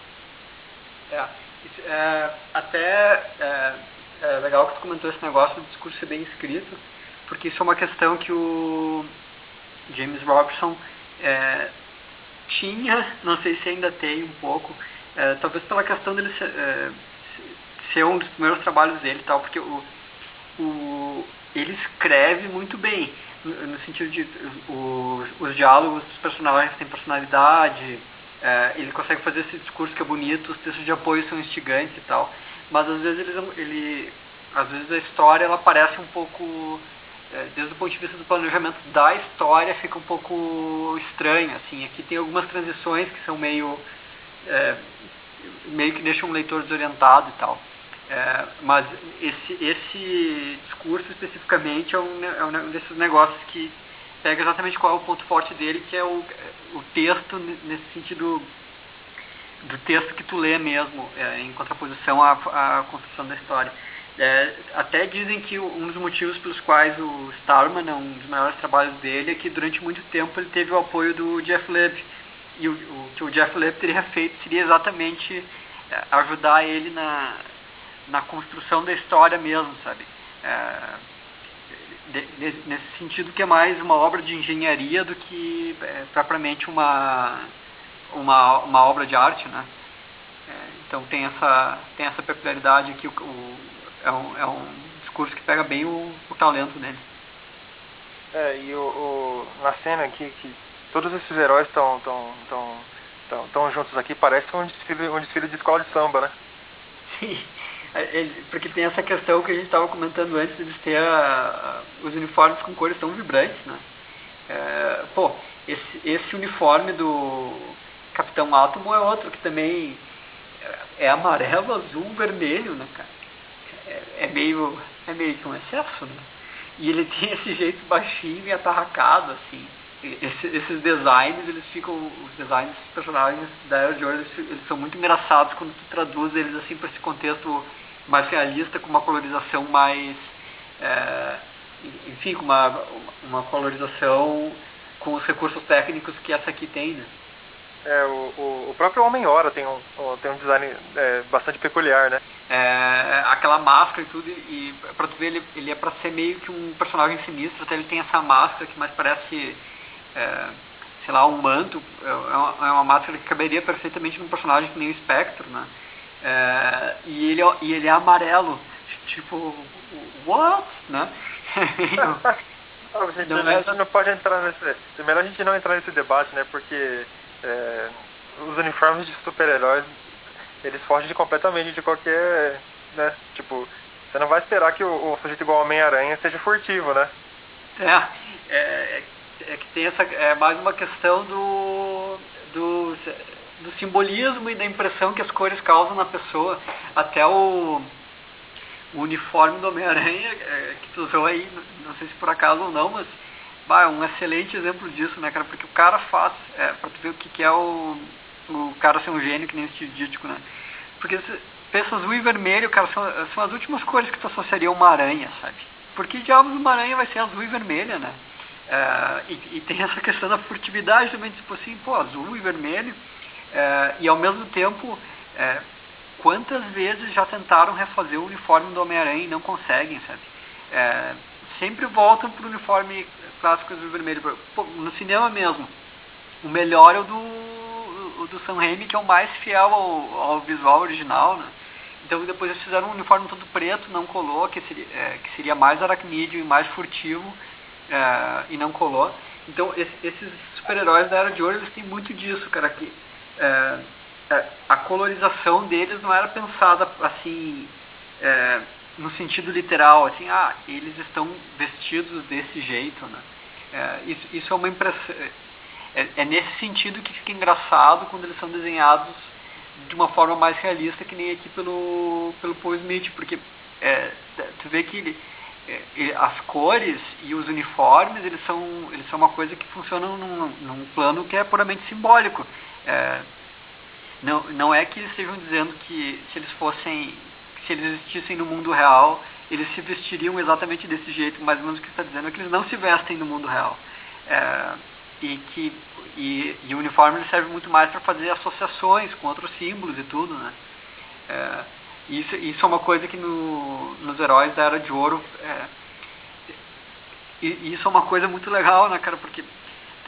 É, isso, é até é, é, legal que tu comentou esse negócio do discurso ser bem escrito, porque isso é uma questão que o James Robson é, tinha, não sei se ainda tem um pouco, é, talvez pela questão dele ser, é, ser um dos primeiros trabalhos dele tal, porque o, o, ele escreve muito bem, no, sentido de os, os diálogos dos personagens têm personalidade, é, ele consegue fazer esse discurso que é bonito, os textos de apoio são instigantes e tal, mas às vezes ele, às vezes a história ela parece um pouco é, desde o ponto de vista do planejamento da história fica um pouco estranho assim aqui tem algumas transições que são meio é, meio que deixam o leitor desorientado e tal é, mas esse, esse discurso especificamente é um, é um desses negócios que pega exatamente qual é o ponto forte dele, que é o, o texto nesse sentido do texto que tu lê mesmo, é, em contraposição à, à, construção da história. É, até dizem que um dos motivos pelos quais o Starman, um dos maiores trabalhos dele, é que durante muito tempo ele teve o apoio do Jeff Leb. E o, o que o Jeff Leb teria feito seria exatamente é, ajudar ele na, na construção da história mesmo, sabe? É, de, de, nesse sentido que é mais uma obra de engenharia do que é, propriamente uma, uma, uma obra de arte, né? É, então tem essa, tem essa peculiaridade que o, o, é, um, é um discurso que pega bem o, o talento dele. É, e o, o, na cena aqui, que todos esses heróis estão tão, tão, tão, tão juntos aqui, parece um desfile, um desfile de escola de samba, né? Sim. É, ele, porque tem essa questão que a gente estava comentando antes de ter a, a, os uniformes com cores tão vibrantes, né? É, pô, esse, esse uniforme do Capitão Átomo é outro que também é, é amarelo, azul, vermelho, né, cara? É, é, meio, é meio que um excesso, né? E ele tem esse jeito baixinho e atarracado, assim. Esse, esses designs, eles ficam, os designs dos personagens da Era de Ouro, eles, eles, são muito engraçados quando tu traduz eles assim para esse contexto mais realista, com uma colorização mais, é, enfim, com uma, uma colorização com os recursos técnicos que essa aqui tem, né? É, o, o, o próprio Homem-Hora tem um, tem um design é, bastante peculiar, né? É, aquela máscara e tudo, e pra tu ver, ele, ele é pra ser meio que um personagem sinistro, até ele tem essa máscara que mais parece, é, sei lá, um manto, é uma, é uma máscara que caberia perfeitamente num personagem que nem o Spectre, né? É, e, ele, e ele é amarelo. Tipo, what? Né? não, gente, não, é... não pode entrar nesse. É melhor a gente não entrar nesse debate, né? Porque é, os uniformes de super-heróis eles fogem completamente de qualquer. né? Tipo, você não vai esperar que o, o sujeito igual Homem-Aranha seja furtivo, né? É, é, é que tem essa. É mais uma questão do. do do simbolismo e da impressão que as cores causam na pessoa. Até o, o uniforme do Homem-Aranha, é, que tu usou aí, não sei se por acaso ou não, mas bah, é um excelente exemplo disso, né, cara? Porque o cara faz, é, tu ver o que, que é o, o cara ser um gênio que nem Steve Ditko, né? Porque pensa azul e vermelho, cara, são, são as últimas cores que tu associaria a uma aranha, sabe? Porque diabos uma aranha vai ser azul e vermelha, né? É, e, e, tem essa questão da furtividade também, tipo assim, pô, azul e vermelho é, e ao mesmo tempo, é, quantas vezes já tentaram refazer o uniforme do Homem-Aranha e não conseguem, sabe? Sempre voltam para o uniforme clássico azul e vermelho. Pô, no cinema mesmo, o melhor é o do, o do Sam Raimi, que é o mais fiel ao, ao visual original, né? Então depois eles fizeram um uniforme todo preto, não colou, que seria, que seria mais aracnídeo e mais furtivo, é, e não colou. Então esse, esses super-heróis da Era de Ouro, eles têm muito disso, cara, que é, a colorização deles não era pensada assim é, no sentido literal, assim, ah, eles estão vestidos desse jeito, né? Isso, isso é uma impressão, é, é nesse sentido que fica engraçado quando eles são desenhados de uma forma mais realista que nem aqui pelo, pelo Paul Smith, porque é, tu vê que ele, as cores e os uniformes eles são, eles são uma coisa que funcionam num, num plano que é puramente simbólico. É, não, não é que eles estejam dizendo que se eles fossem, se eles existissem no mundo real, eles se vestiriam exatamente desse jeito, mais ou menos o que está dizendo é que eles não se vestem no mundo real. É, e que e, e, o uniforme serve muito mais para fazer associações com outros símbolos e tudo, né? É, isso, isso é uma coisa que no, nos heróis da Era de Ouro é, isso é uma coisa muito legal, né, cara? Porque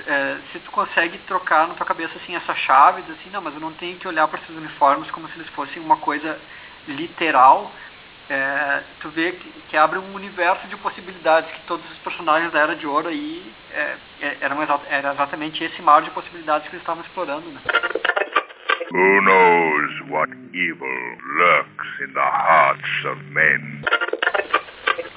é, se tu consegue trocar na tua cabeça assim essa chave, assim, não, mas eu não tenho que olhar para esses uniformes como se eles fossem uma coisa literal, é, tu vê que, que, abre um universo de possibilidades que todos os personagens da Era de Ouro aí é, é era exatamente esse mar de possibilidades que eles estavam explorando, né? Who knows what evil lurks in the hearts of men?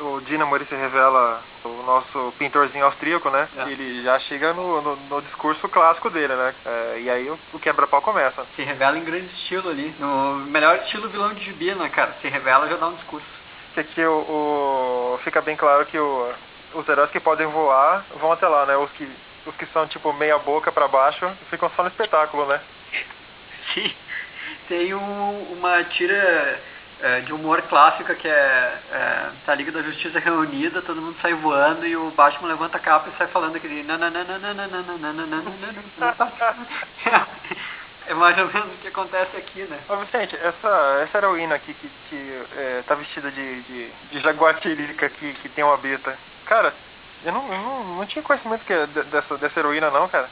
o ele se revela o nosso pintorzinho austríaco, né? É. Ele já chega no, no, no, discurso clássico dele, né? É, e aí o, o quebra-pau começa. Se revela em grande estilo ali. No melhor estilo vilão de gibi, né, cara? Se revela já dá um discurso. Que aqui o, o fica bem claro que o, os heróis que podem voar vão até lá, né? Os que, os que são tipo meia boca para baixo ficam só no espetáculo, né? Sim. Tem um, uma tira é, de humor clássica que é, é tá a Liga da Justiça reunida, todo mundo sai voando e o Batman levanta a capa e sai falando aquele é mais ou menos o que acontece aqui, né? Ô Vicente, essa, essa heroína aqui que, que é, tá vestida de, de, de jaguatirica aqui, que tem uma beta, cara, eu não, eu não, não tinha conhecimento que, dessa, dessa heroína não, cara.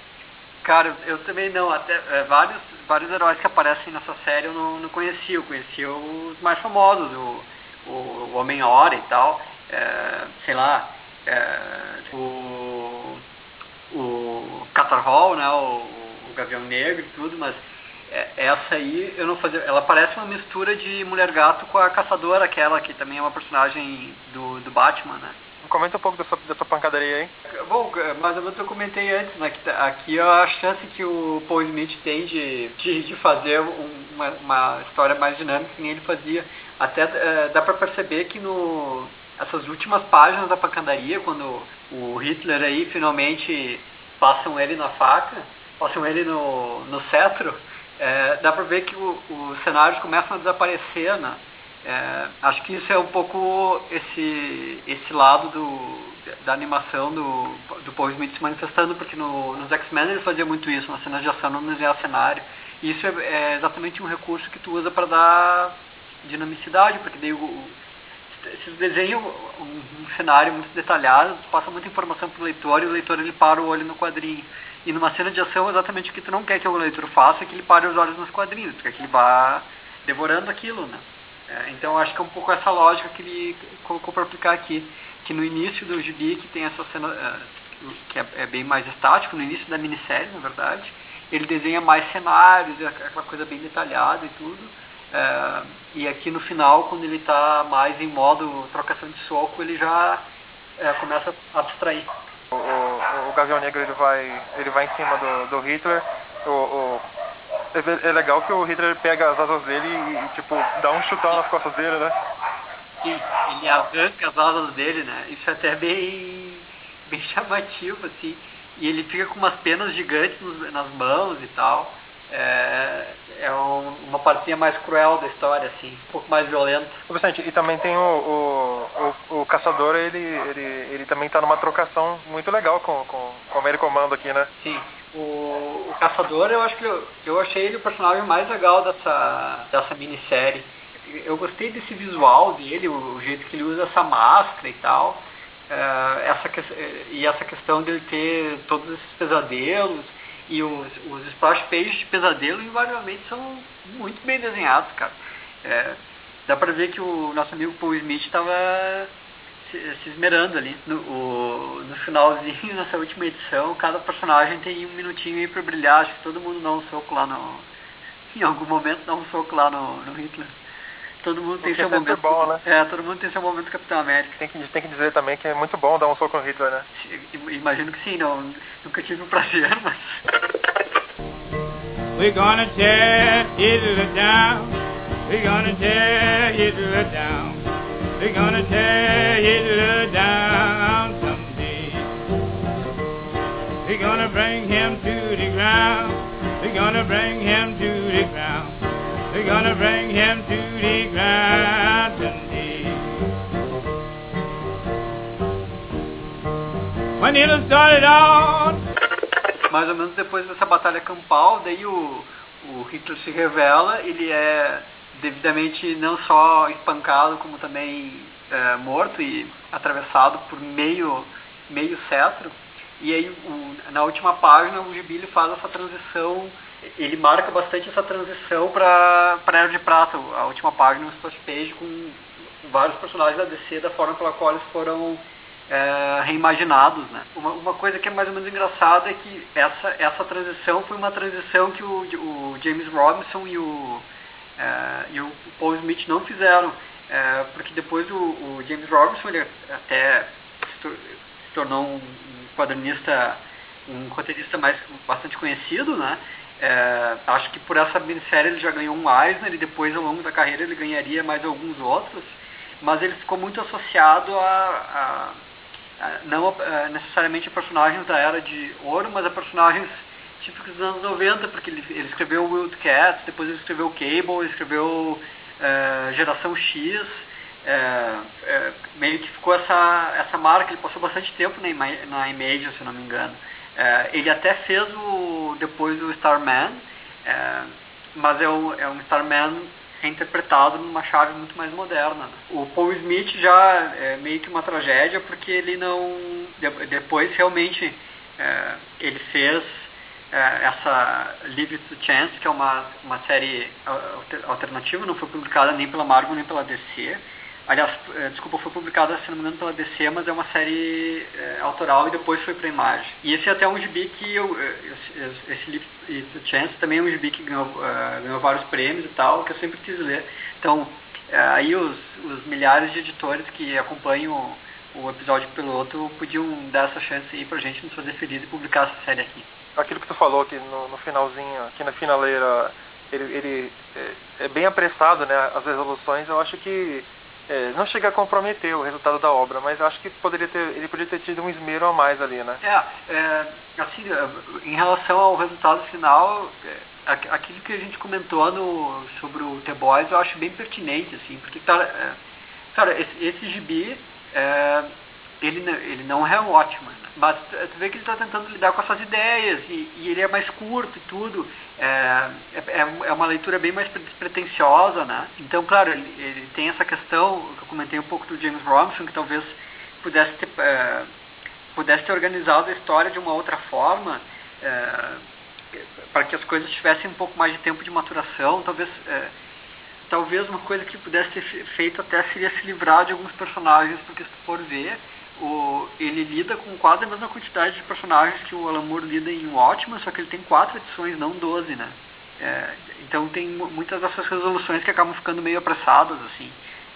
Cara, eu também não. Até é, vários, vários heróis que aparecem nessa série eu não, não conhecia. Eu conhecia os mais famosos, o, o, o Homem-Hora e tal. É, sei lá, é, o, o Catarhol, né, o, o Gavião Negro e tudo, mas é, essa aí eu não fazia. Ela parece uma mistura de Mulher Gato com a Caçadora, aquela que também é uma personagem do, do Batman, né? Comenta um pouco dessa, dessa pancadaria aí. Bom, mais ou menos eu comentei antes, né? Que tá, aqui a chance que o Paul Smith tem de, de, de fazer uma, uma história mais dinâmica que nem ele fazia. Até é, dá para perceber que no essas últimas páginas da pancadaria, quando o Hitler aí finalmente passam ele na faca, passam ele no, no cetro, é, dá para ver que o, os cenários começam a desaparecer, né? É, acho que isso é um pouco esse, esse lado do, da animação do, do Paul Smith se manifestando, porque no, nos X-Men ele fazia muito isso, nas cenas de ação não desenhar cenário. E isso é, é, exatamente um recurso que tu usa para dar dinamicidade, porque daí o, se desenha um, um, cenário muito detalhado, passa muita informação para o leitor e o leitor ele para o olho no quadrinho. E numa cena de ação, exatamente o que tu não quer que o leitor faça é que ele pare os olhos nos quadrinhos, tu quer que ele vá devorando aquilo, né? É, então acho que é um pouco essa lógica que ele colocou para aplicar aqui, que no início do gibi que tem essa cena é, que é, é, bem mais estático, no início da minissérie, na verdade, ele desenha mais cenários, aquela coisa bem detalhada e tudo. E aqui no final, quando ele está mais em modo trocação de soco, ele já começa a abstrair. O, o, o Gavião Negro ele vai, ele vai em cima do, do Hitler. O, o, é, é legal que o Hitler pega as asas dele e, tipo, dá um chutão nas costas dele, né? Sim, ele arranca as asas dele, né? Isso é até bem, bem chamativo, assim. E ele fica com umas penas gigantes nos, nas mãos e tal. É, é um, uma partinha mais cruel da história, assim, um pouco mais violenta. Vicente, e também tem o, o, o, o caçador, ele, ele, ele também está numa trocação muito legal com, com, com o American Comando aqui, né? Sim. O, o Caçador, eu acho que eu, eu achei ele o personagem mais legal dessa, dessa minissérie. Eu gostei desse visual dele, o, o jeito que ele usa essa máscara e tal. É, essa, e essa questão dele ter todos esses pesadelos e os, os splash pages de pesadelo invariavelmente são muito bem desenhados, cara. É, dá pra ver que o nosso amigo Paul Smith estava se, se esmerando ali. No, o, no finalzinho, nessa última edição, cada personagem tem um minutinho aí pra brilhar. Acho que todo mundo dá um soco lá no. Em algum momento dá um soco lá no, no Hitler. todo mundo tem seu é momento. bom, né? É, todo mundo tem seu momento Capitão América. Tem que, tem que dizer também que é muito bom dar um soco no Hitler, né? Imagino que sim, não, nunca tive o prazer, mas. We're gonna tear Hitler down. We're gonna tear Hitler down. We're gonna tear Hitler down someday. We're gonna bring him to the ground. We're gonna bring him to the ground. We're gonna bring him to the ground someday. When Hitler started out, mais ou menos depois dessa batalha campal, daí o, o Hitler se revela, ele é devidamente não só espancado, como também é, morto e atravessado por meio, meio cetro. E aí, o, na última página, o Gibi faz essa transição, ele marca bastante essa transição para Era de Prata, a última página, um splash page com vários personagens da DC, da forma pela qual eles foram é, reimaginados, né? Uma, uma coisa que é mais ou menos engraçada é que essa, essa transição foi uma transição que o, o James Robinson e o, é, e o Paul Smith não fizeram, é, porque depois o, o, James Robinson ele até se, tor se tornou um, um quadrinista, um roteirista mais bastante conhecido, né? É, acho que por essa minissérie ele já ganhou um Eisner e depois ao longo da carreira ele ganharia mais alguns outros, mas ele ficou muito associado a, a, a não a, necessariamente a personagens da era de ouro, mas a personagens típicos dos anos 90, porque ele, ele escreveu Wildcats, depois ele escreveu Cable, ele escreveu é, Geração X, é, é, meio que ficou essa, essa marca, ele passou bastante tempo na, na Image, se não me engano. Ele até fez o, depois o Starman, mas é um, é um Starman reinterpretado numa chave muito mais moderna. O Paul Smith já é meio que uma tragédia, porque ele não... depois realmente ele fez é, essa Live to Chance, que é uma, uma série alternativa, não foi publicada nem pela Marvel nem pela DC. Aliás, é, desculpa, foi publicada, se não me engano, pela DC, mas é uma série é, autoral e depois foi para Imagem. E esse é até um gibi que, eu, esse, esse Live to Chance também é um gibi que ganhou, uh, ganhou vários prêmios e tal, que eu sempre quis ler. Então, aí os, os milhares de editores que acompanham o episódio piloto podiam dar essa chance aí pra gente nos fazer feliz e publicar essa série aqui aquilo que tu falou aqui no, no finalzinho, aqui na finaleira, ele, ele é, é, bem apressado, né? As resoluções, eu acho que é, não chega a comprometer o resultado da obra, mas acho que poderia ter, ele poderia ter tido um esmero a mais ali, né? É, é assim, em relação ao resultado final, aquilo que a gente comentou no, sobre o The Boys, eu acho bem pertinente, assim, porque, cara, cara esse, esse gibi, ele, ele não é ótimo, mas tu vê que ele está tentando lidar com essas ideias e, e, ele é mais curto e tudo. É, é, é, uma leitura bem mais despretensiosa né? Então claro ele, ele, tem essa questão que eu comentei um pouco do James Robinson que talvez pudesse ter é, pudesse ter organizado a história de uma outra forma é, para que as coisas tivessem um pouco mais de tempo de maturação. Talvez é, talvez uma coisa que pudesse ter feito até seria se livrar de alguns personagens porque se tu for ver o, ele lida com quase a mesma quantidade de personagens que o Alan Moore lida em Watchmen, só que ele tem quatro edições, não doze, né? É, então tem muitas dessas resoluções que acabam ficando meio apressadas, assim.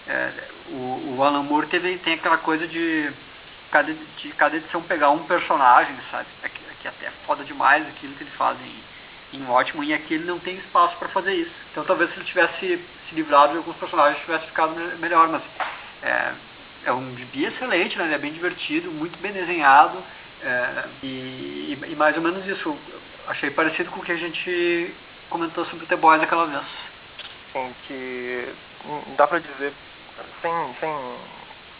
É, o, o, Alan Moore teve, tem aquela coisa de cada, de cada edição pegar um personagem, sabe? É que, é que até é foda demais aquilo que ele faz em, em Watchmen, e aqui ele não tem espaço para fazer isso. Então talvez se ele tivesse se livrado de alguns personagens, tivesse ficado melhor, mas... É, é um gibi excelente, né? Ele é bem divertido, muito bem desenhado é, e, e, mais ou menos isso. Achei parecido com o que a gente comentou sobre The Boys aquela vez. Sim, que dá pra dizer sem, sem,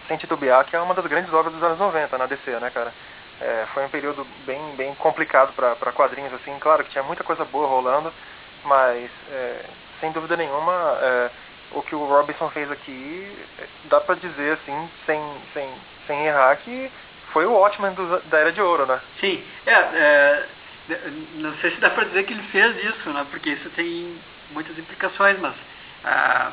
sem titubear que é uma das grandes obras dos anos 90 na DC, né, cara? É, foi um período bem, bem complicado para quadrinhos, assim, claro que tinha muita coisa boa rolando, mas é, sem dúvida nenhuma é, o que o Robinson fez aqui, dá pra dizer assim, sem, sem, sem errar, que foi o Watchmen do, da Era de Ouro, né? Sim, é, é, não sei se dá pra dizer que ele fez isso, né? Porque isso tem muitas implicações, mas ah,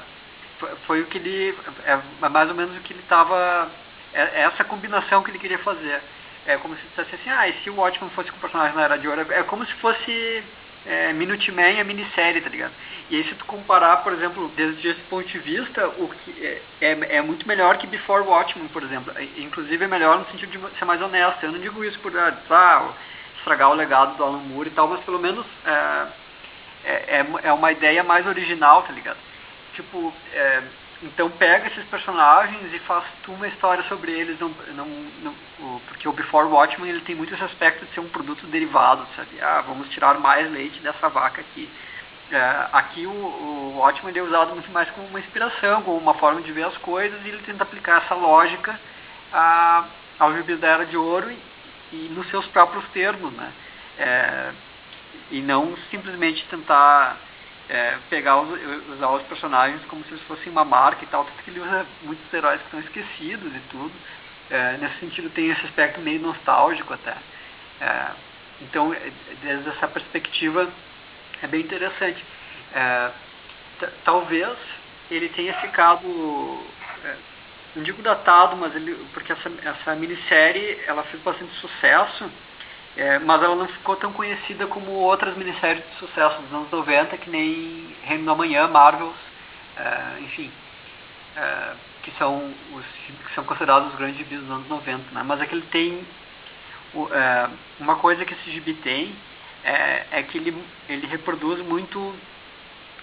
foi o que ele, é mais ou menos o que ele estava, é, essa combinação que ele queria fazer. É como se dissesse assim, ah, e se o Watchmen fosse com o personagem na Era de Ouro? É como se fosse é, Minuteman é minissérie, tá ligado? E aí se tu comparar, por exemplo, desde esse ponto de vista, o que é, é, é muito melhor que Before Watchmen, por exemplo. Inclusive é melhor no sentido de ser mais honesto. Eu não digo isso por ah, ah estragar o legado do Alan Moore e tal, mas pelo menos é, é, é, é uma ideia mais original, tá ligado? Tipo, é, então pega esses personagens e faz tu uma história sobre eles, não, não, não, porque o Before Watchmen ele tem muito esse aspecto de ser um produto derivado, sabe? Ah, vamos tirar mais leite dessa vaca aqui. É, aqui o, o Watchmen é usado muito mais como uma inspiração, como uma forma de ver as coisas e ele tenta aplicar essa lógica a, ao Gibis da Era de Ouro e, e nos seus próprios termos, né? É, e não simplesmente tentar é, pegar os, usar os personagens como se eles fossem uma marca e tal, tanto que ele usa muitos heróis que estão esquecidos e tudo. É, nesse sentido tem esse aspecto meio nostálgico até. É, então, é, desde essa perspectiva, é bem interessante. É, talvez ele tenha ficado, é, não digo datado, mas ele, porque essa, essa minissérie ela fez bastante sucesso é, mas ela não ficou tão conhecida como outras minisséries de sucesso dos anos 90, que nem Reino da Manhã, Marvels, é, enfim, é, que, são os, que são considerados os grandes gibis dos anos 90. Né? Mas é que ele tem. É, uma coisa que esse gibi tem é, é, que ele, ele reproduz muito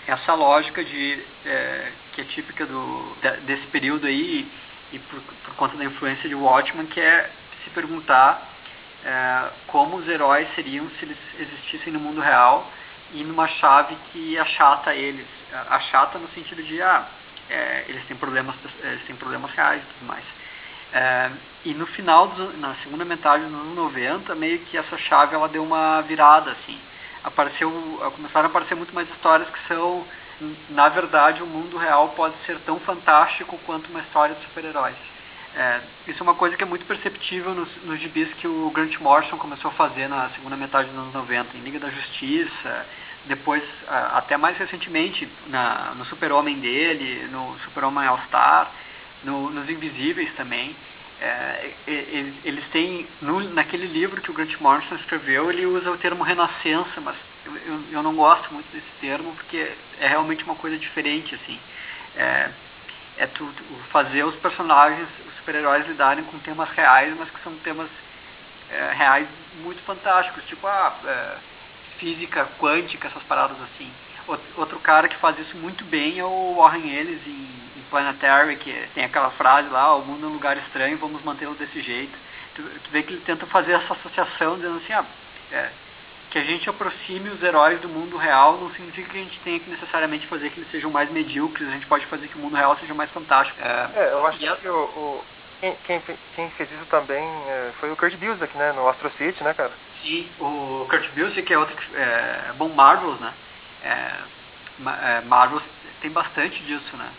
essa lógica de, é, que é típica do, desse período aí, e por, por conta da influência de Watchmen, que é se perguntar é, como os heróis seriam se eles existissem no mundo real e numa chave que achata eles, achata no sentido de ah, é, eles têm problemas, eles têm problemas reais e tudo mais. É, e no final, dos, na segunda metade dos anos 90, meio que essa chave ela deu uma virada, assim. Apareceu, começaram a aparecer muito mais histórias que são, na verdade, o mundo real pode ser tão fantástico quanto uma história de super-heróis. É, isso é uma coisa que é muito perceptível nos, nos gibis que o Grant Morrison começou a fazer na segunda metade dos anos 90, em Liga da Justiça, depois, até mais recentemente, na, no Super-Homem dele, no Super-Homem All-Star, no, nos Invisíveis também. É, eles têm, no, naquele livro que o Grant Morrison escreveu, ele usa o termo renascença, mas eu, eu, não gosto muito desse termo porque é realmente uma coisa diferente, assim. É, é tu, tu, fazer os personagens, super-heróis lidarem com temas reais, mas que são temas é, reais muito fantásticos, tipo a ah, é, física quântica, essas paradas assim. Outro cara que faz isso muito bem é o Warren Ellis em, em Planetary, que tem aquela frase lá, o mundo é um lugar estranho, vamos mantê-lo desse jeito. Tu, tu vê que ele tenta fazer essa associação, dizendo assim, ah, é, que a gente aproxime os heróis do mundo real não significa que a gente tenha que necessariamente fazer que eles sejam mais medíocres, a gente pode fazer que o mundo real seja mais fantástico. É, é eu acho que o, o quem, quem, quem, fez isso também é, foi o Kurt Busiek, né, no Astro City, né, cara? Sim, o Kurt Busiek é outro que é bom Marvels, né? É, é, Marvels tem bastante disso, né?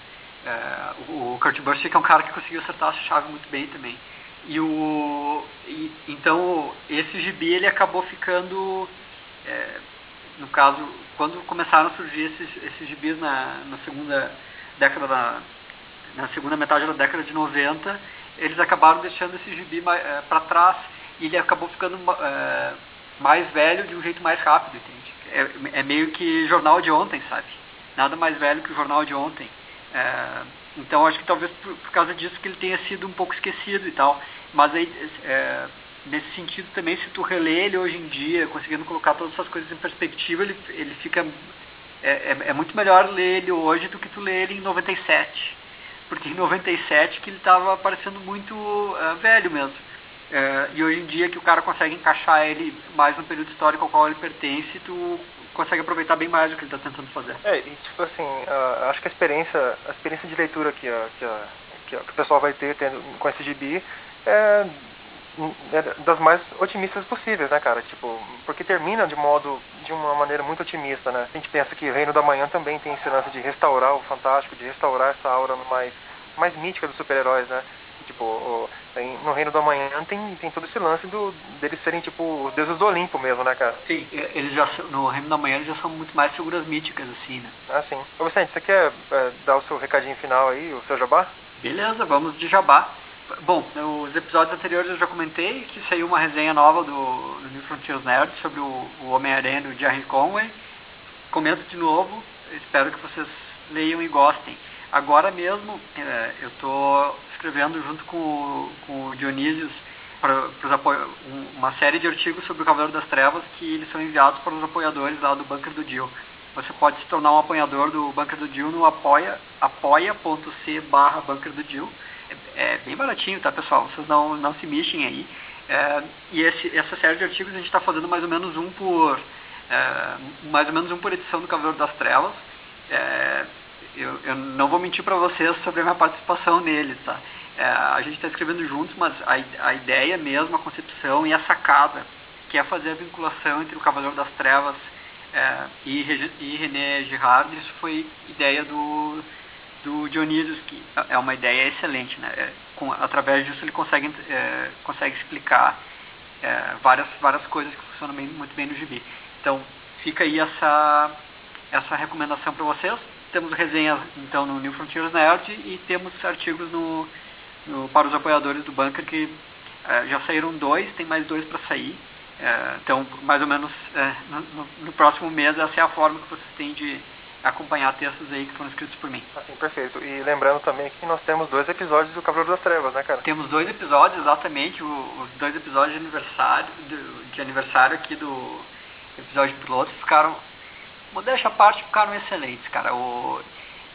É, o, o Kurt Busiek é um cara que conseguiu acertar a chave muito bem também. E o e, então esse gibi ele acabou ficando é, no caso, quando começaram a surgir esses, esses gibis na, na segunda década da, na segunda metade da década de 90, eles acabaram deixando esse gibi é, para trás e ele acabou ficando é, mais velho de um jeito mais rápido, entende? É, é, meio que jornal de ontem, sabe? Nada mais velho que o jornal de ontem. Então acho que talvez por, por, causa disso que ele tenha sido um pouco esquecido e tal. Mas aí é, nesse sentido também, se tu relê ele hoje em dia, conseguindo colocar todas essas coisas em perspectiva, ele, ele fica. É, é, é muito melhor ler ele hoje do que tu ler ele em 97. Porque em 97 que ele estava parecendo muito uh, velho mesmo. Uh, e hoje em dia que o cara consegue encaixar ele mais no período histórico ao qual ele pertence, tu consegue aproveitar bem mais o que ele está tentando fazer. É, e tipo assim, uh, acho que a experiência, a experiência de leitura que, uh, que, que, que, o pessoal vai ter tendo, com esse gibi é é das mais otimistas possíveis, né, cara? Tipo, porque termina de modo, de uma maneira muito otimista, né? A gente pensa que Reino da Manhã também tem esse lance de restaurar o fantástico, de restaurar essa aura mais, mais mítica dos super-heróis, né? Tipo, no Reino da Manhã tem, tem todo esse lance do, deles serem, tipo, os deuses do Olimpo mesmo, né, cara? Sim, eles já, no Reino da Manhã eles já são muito mais figuras míticas, assim, né? Ah, sim. Ô Vicente, você quer é, dar o seu recadinho final aí, o seu jabá? Beleza, vamos de jabá. bom, nos episódios anteriores eu já comentei que saiu uma resenha nova do, do New Frontiers Nerd sobre o, o Homem-Aranha do Jerry Conway. Comento de novo, espero que vocês leiam e gostem. Agora mesmo é, eu estou escrevendo junto com, com o Dionísio uma série de artigos sobre o Cavaleiro das Trevas que eles são enviados para os apoiadores lá do Bunker do Dio. Você pode se tornar um apoiador do Bunker do Dio no apoia, apoia.c barra Bunker do Dio. É, é, bem baratinho, tá pessoal? Vocês não, não se mexem aí. É, e esse, essa série de artigos a gente está fazendo mais ou menos um por é, mais ou menos um por edição do Cavaleiro das Trevas. Eu, eu, não vou mentir para vocês sobre a minha participação nele, tá? É, a gente está escrevendo juntos, mas a, a ideia mesmo, a concepção e a sacada, que é fazer a vinculação entre o Cavaleiro das Trevas é, e, e René Girard, isso foi ideia do, do Dionísio, que é uma ideia excelente. Né? É, com, através disso ele consegue, é, consegue explicar é, várias, várias coisas que funcionam bem, muito bem no gibi. Então fica aí essa, essa recomendação para vocês. Temos resenhas então no New Frontiers Nerd e temos artigos no, no para os apoiadores do Bunker que é, já saíram dois, tem mais dois para sair. É, então, mais ou menos é, no, no, próximo mês, essa é a forma que vocês têm de acompanhar textos aí que foram escritos por mim. Assim, perfeito. E lembrando também que nós temos dois episódios do Cavaleiro das Trevas, né, cara? Temos dois episódios, exatamente, os dois episódios de aniversário, de aniversário aqui do episódio piloto ficaram, modéstia à parte, ficaram excelentes, cara. O,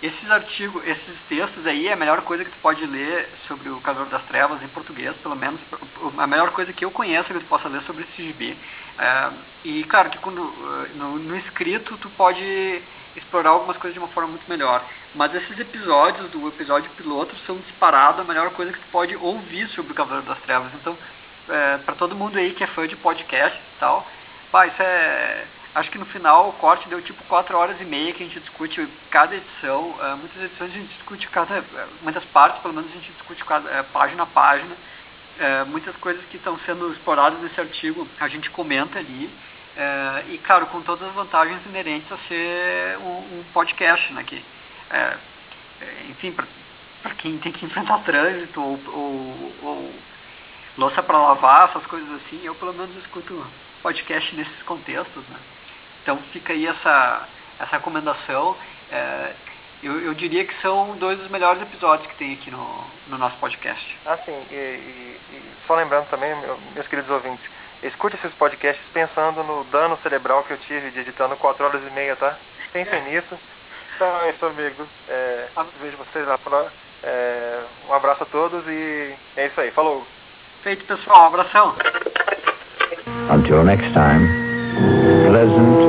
esses artigos, esses textos aí é a melhor coisa que tu pode ler sobre o Cavaleiro das Trevas em português, pelo menos a melhor coisa que eu conheço que tu possa ler sobre esse gibi. É, e claro que quando, no, no, escrito tu pode explorar algumas coisas de uma forma muito melhor. Mas esses episódios do episódio piloto são disparados a melhor coisa que tu pode ouvir sobre o Cavaleiro das Trevas. Então, é, para todo mundo aí que é fã de podcast e tal, pá, isso é Acho que no final o corte deu tipo 4 horas e meia que a gente discute cada edição. Uh, muitas edições a gente discute cada. Muitas partes, pelo menos, a gente discute cada, uh, página a página. Uh, muitas coisas que estão sendo exploradas nesse artigo a gente comenta ali. e, claro, com todas as vantagens inerentes a ser um, um podcast, né? Que, enfim, para quem tem que enfrentar trânsito ou, ou, ou louça para lavar, essas coisas assim, eu pelo menos escuto podcast nesses contextos, né? Então fica aí essa, essa recomendação. É, eu, eu, diria que são dois dos melhores episódios que tem aqui no, no nosso podcast. Ah, sim. E, e, e só lembrando também, meus queridos ouvintes, escute esses podcasts pensando no dano cerebral que eu tive de editando 4 horas e meia, tá? Pensem nisso. Então é isso, amigos. É, vejo vocês lá para é, Um abraço a todos e é isso aí. Falou. Feito, pessoal. Um abração. Until next time. pleasant.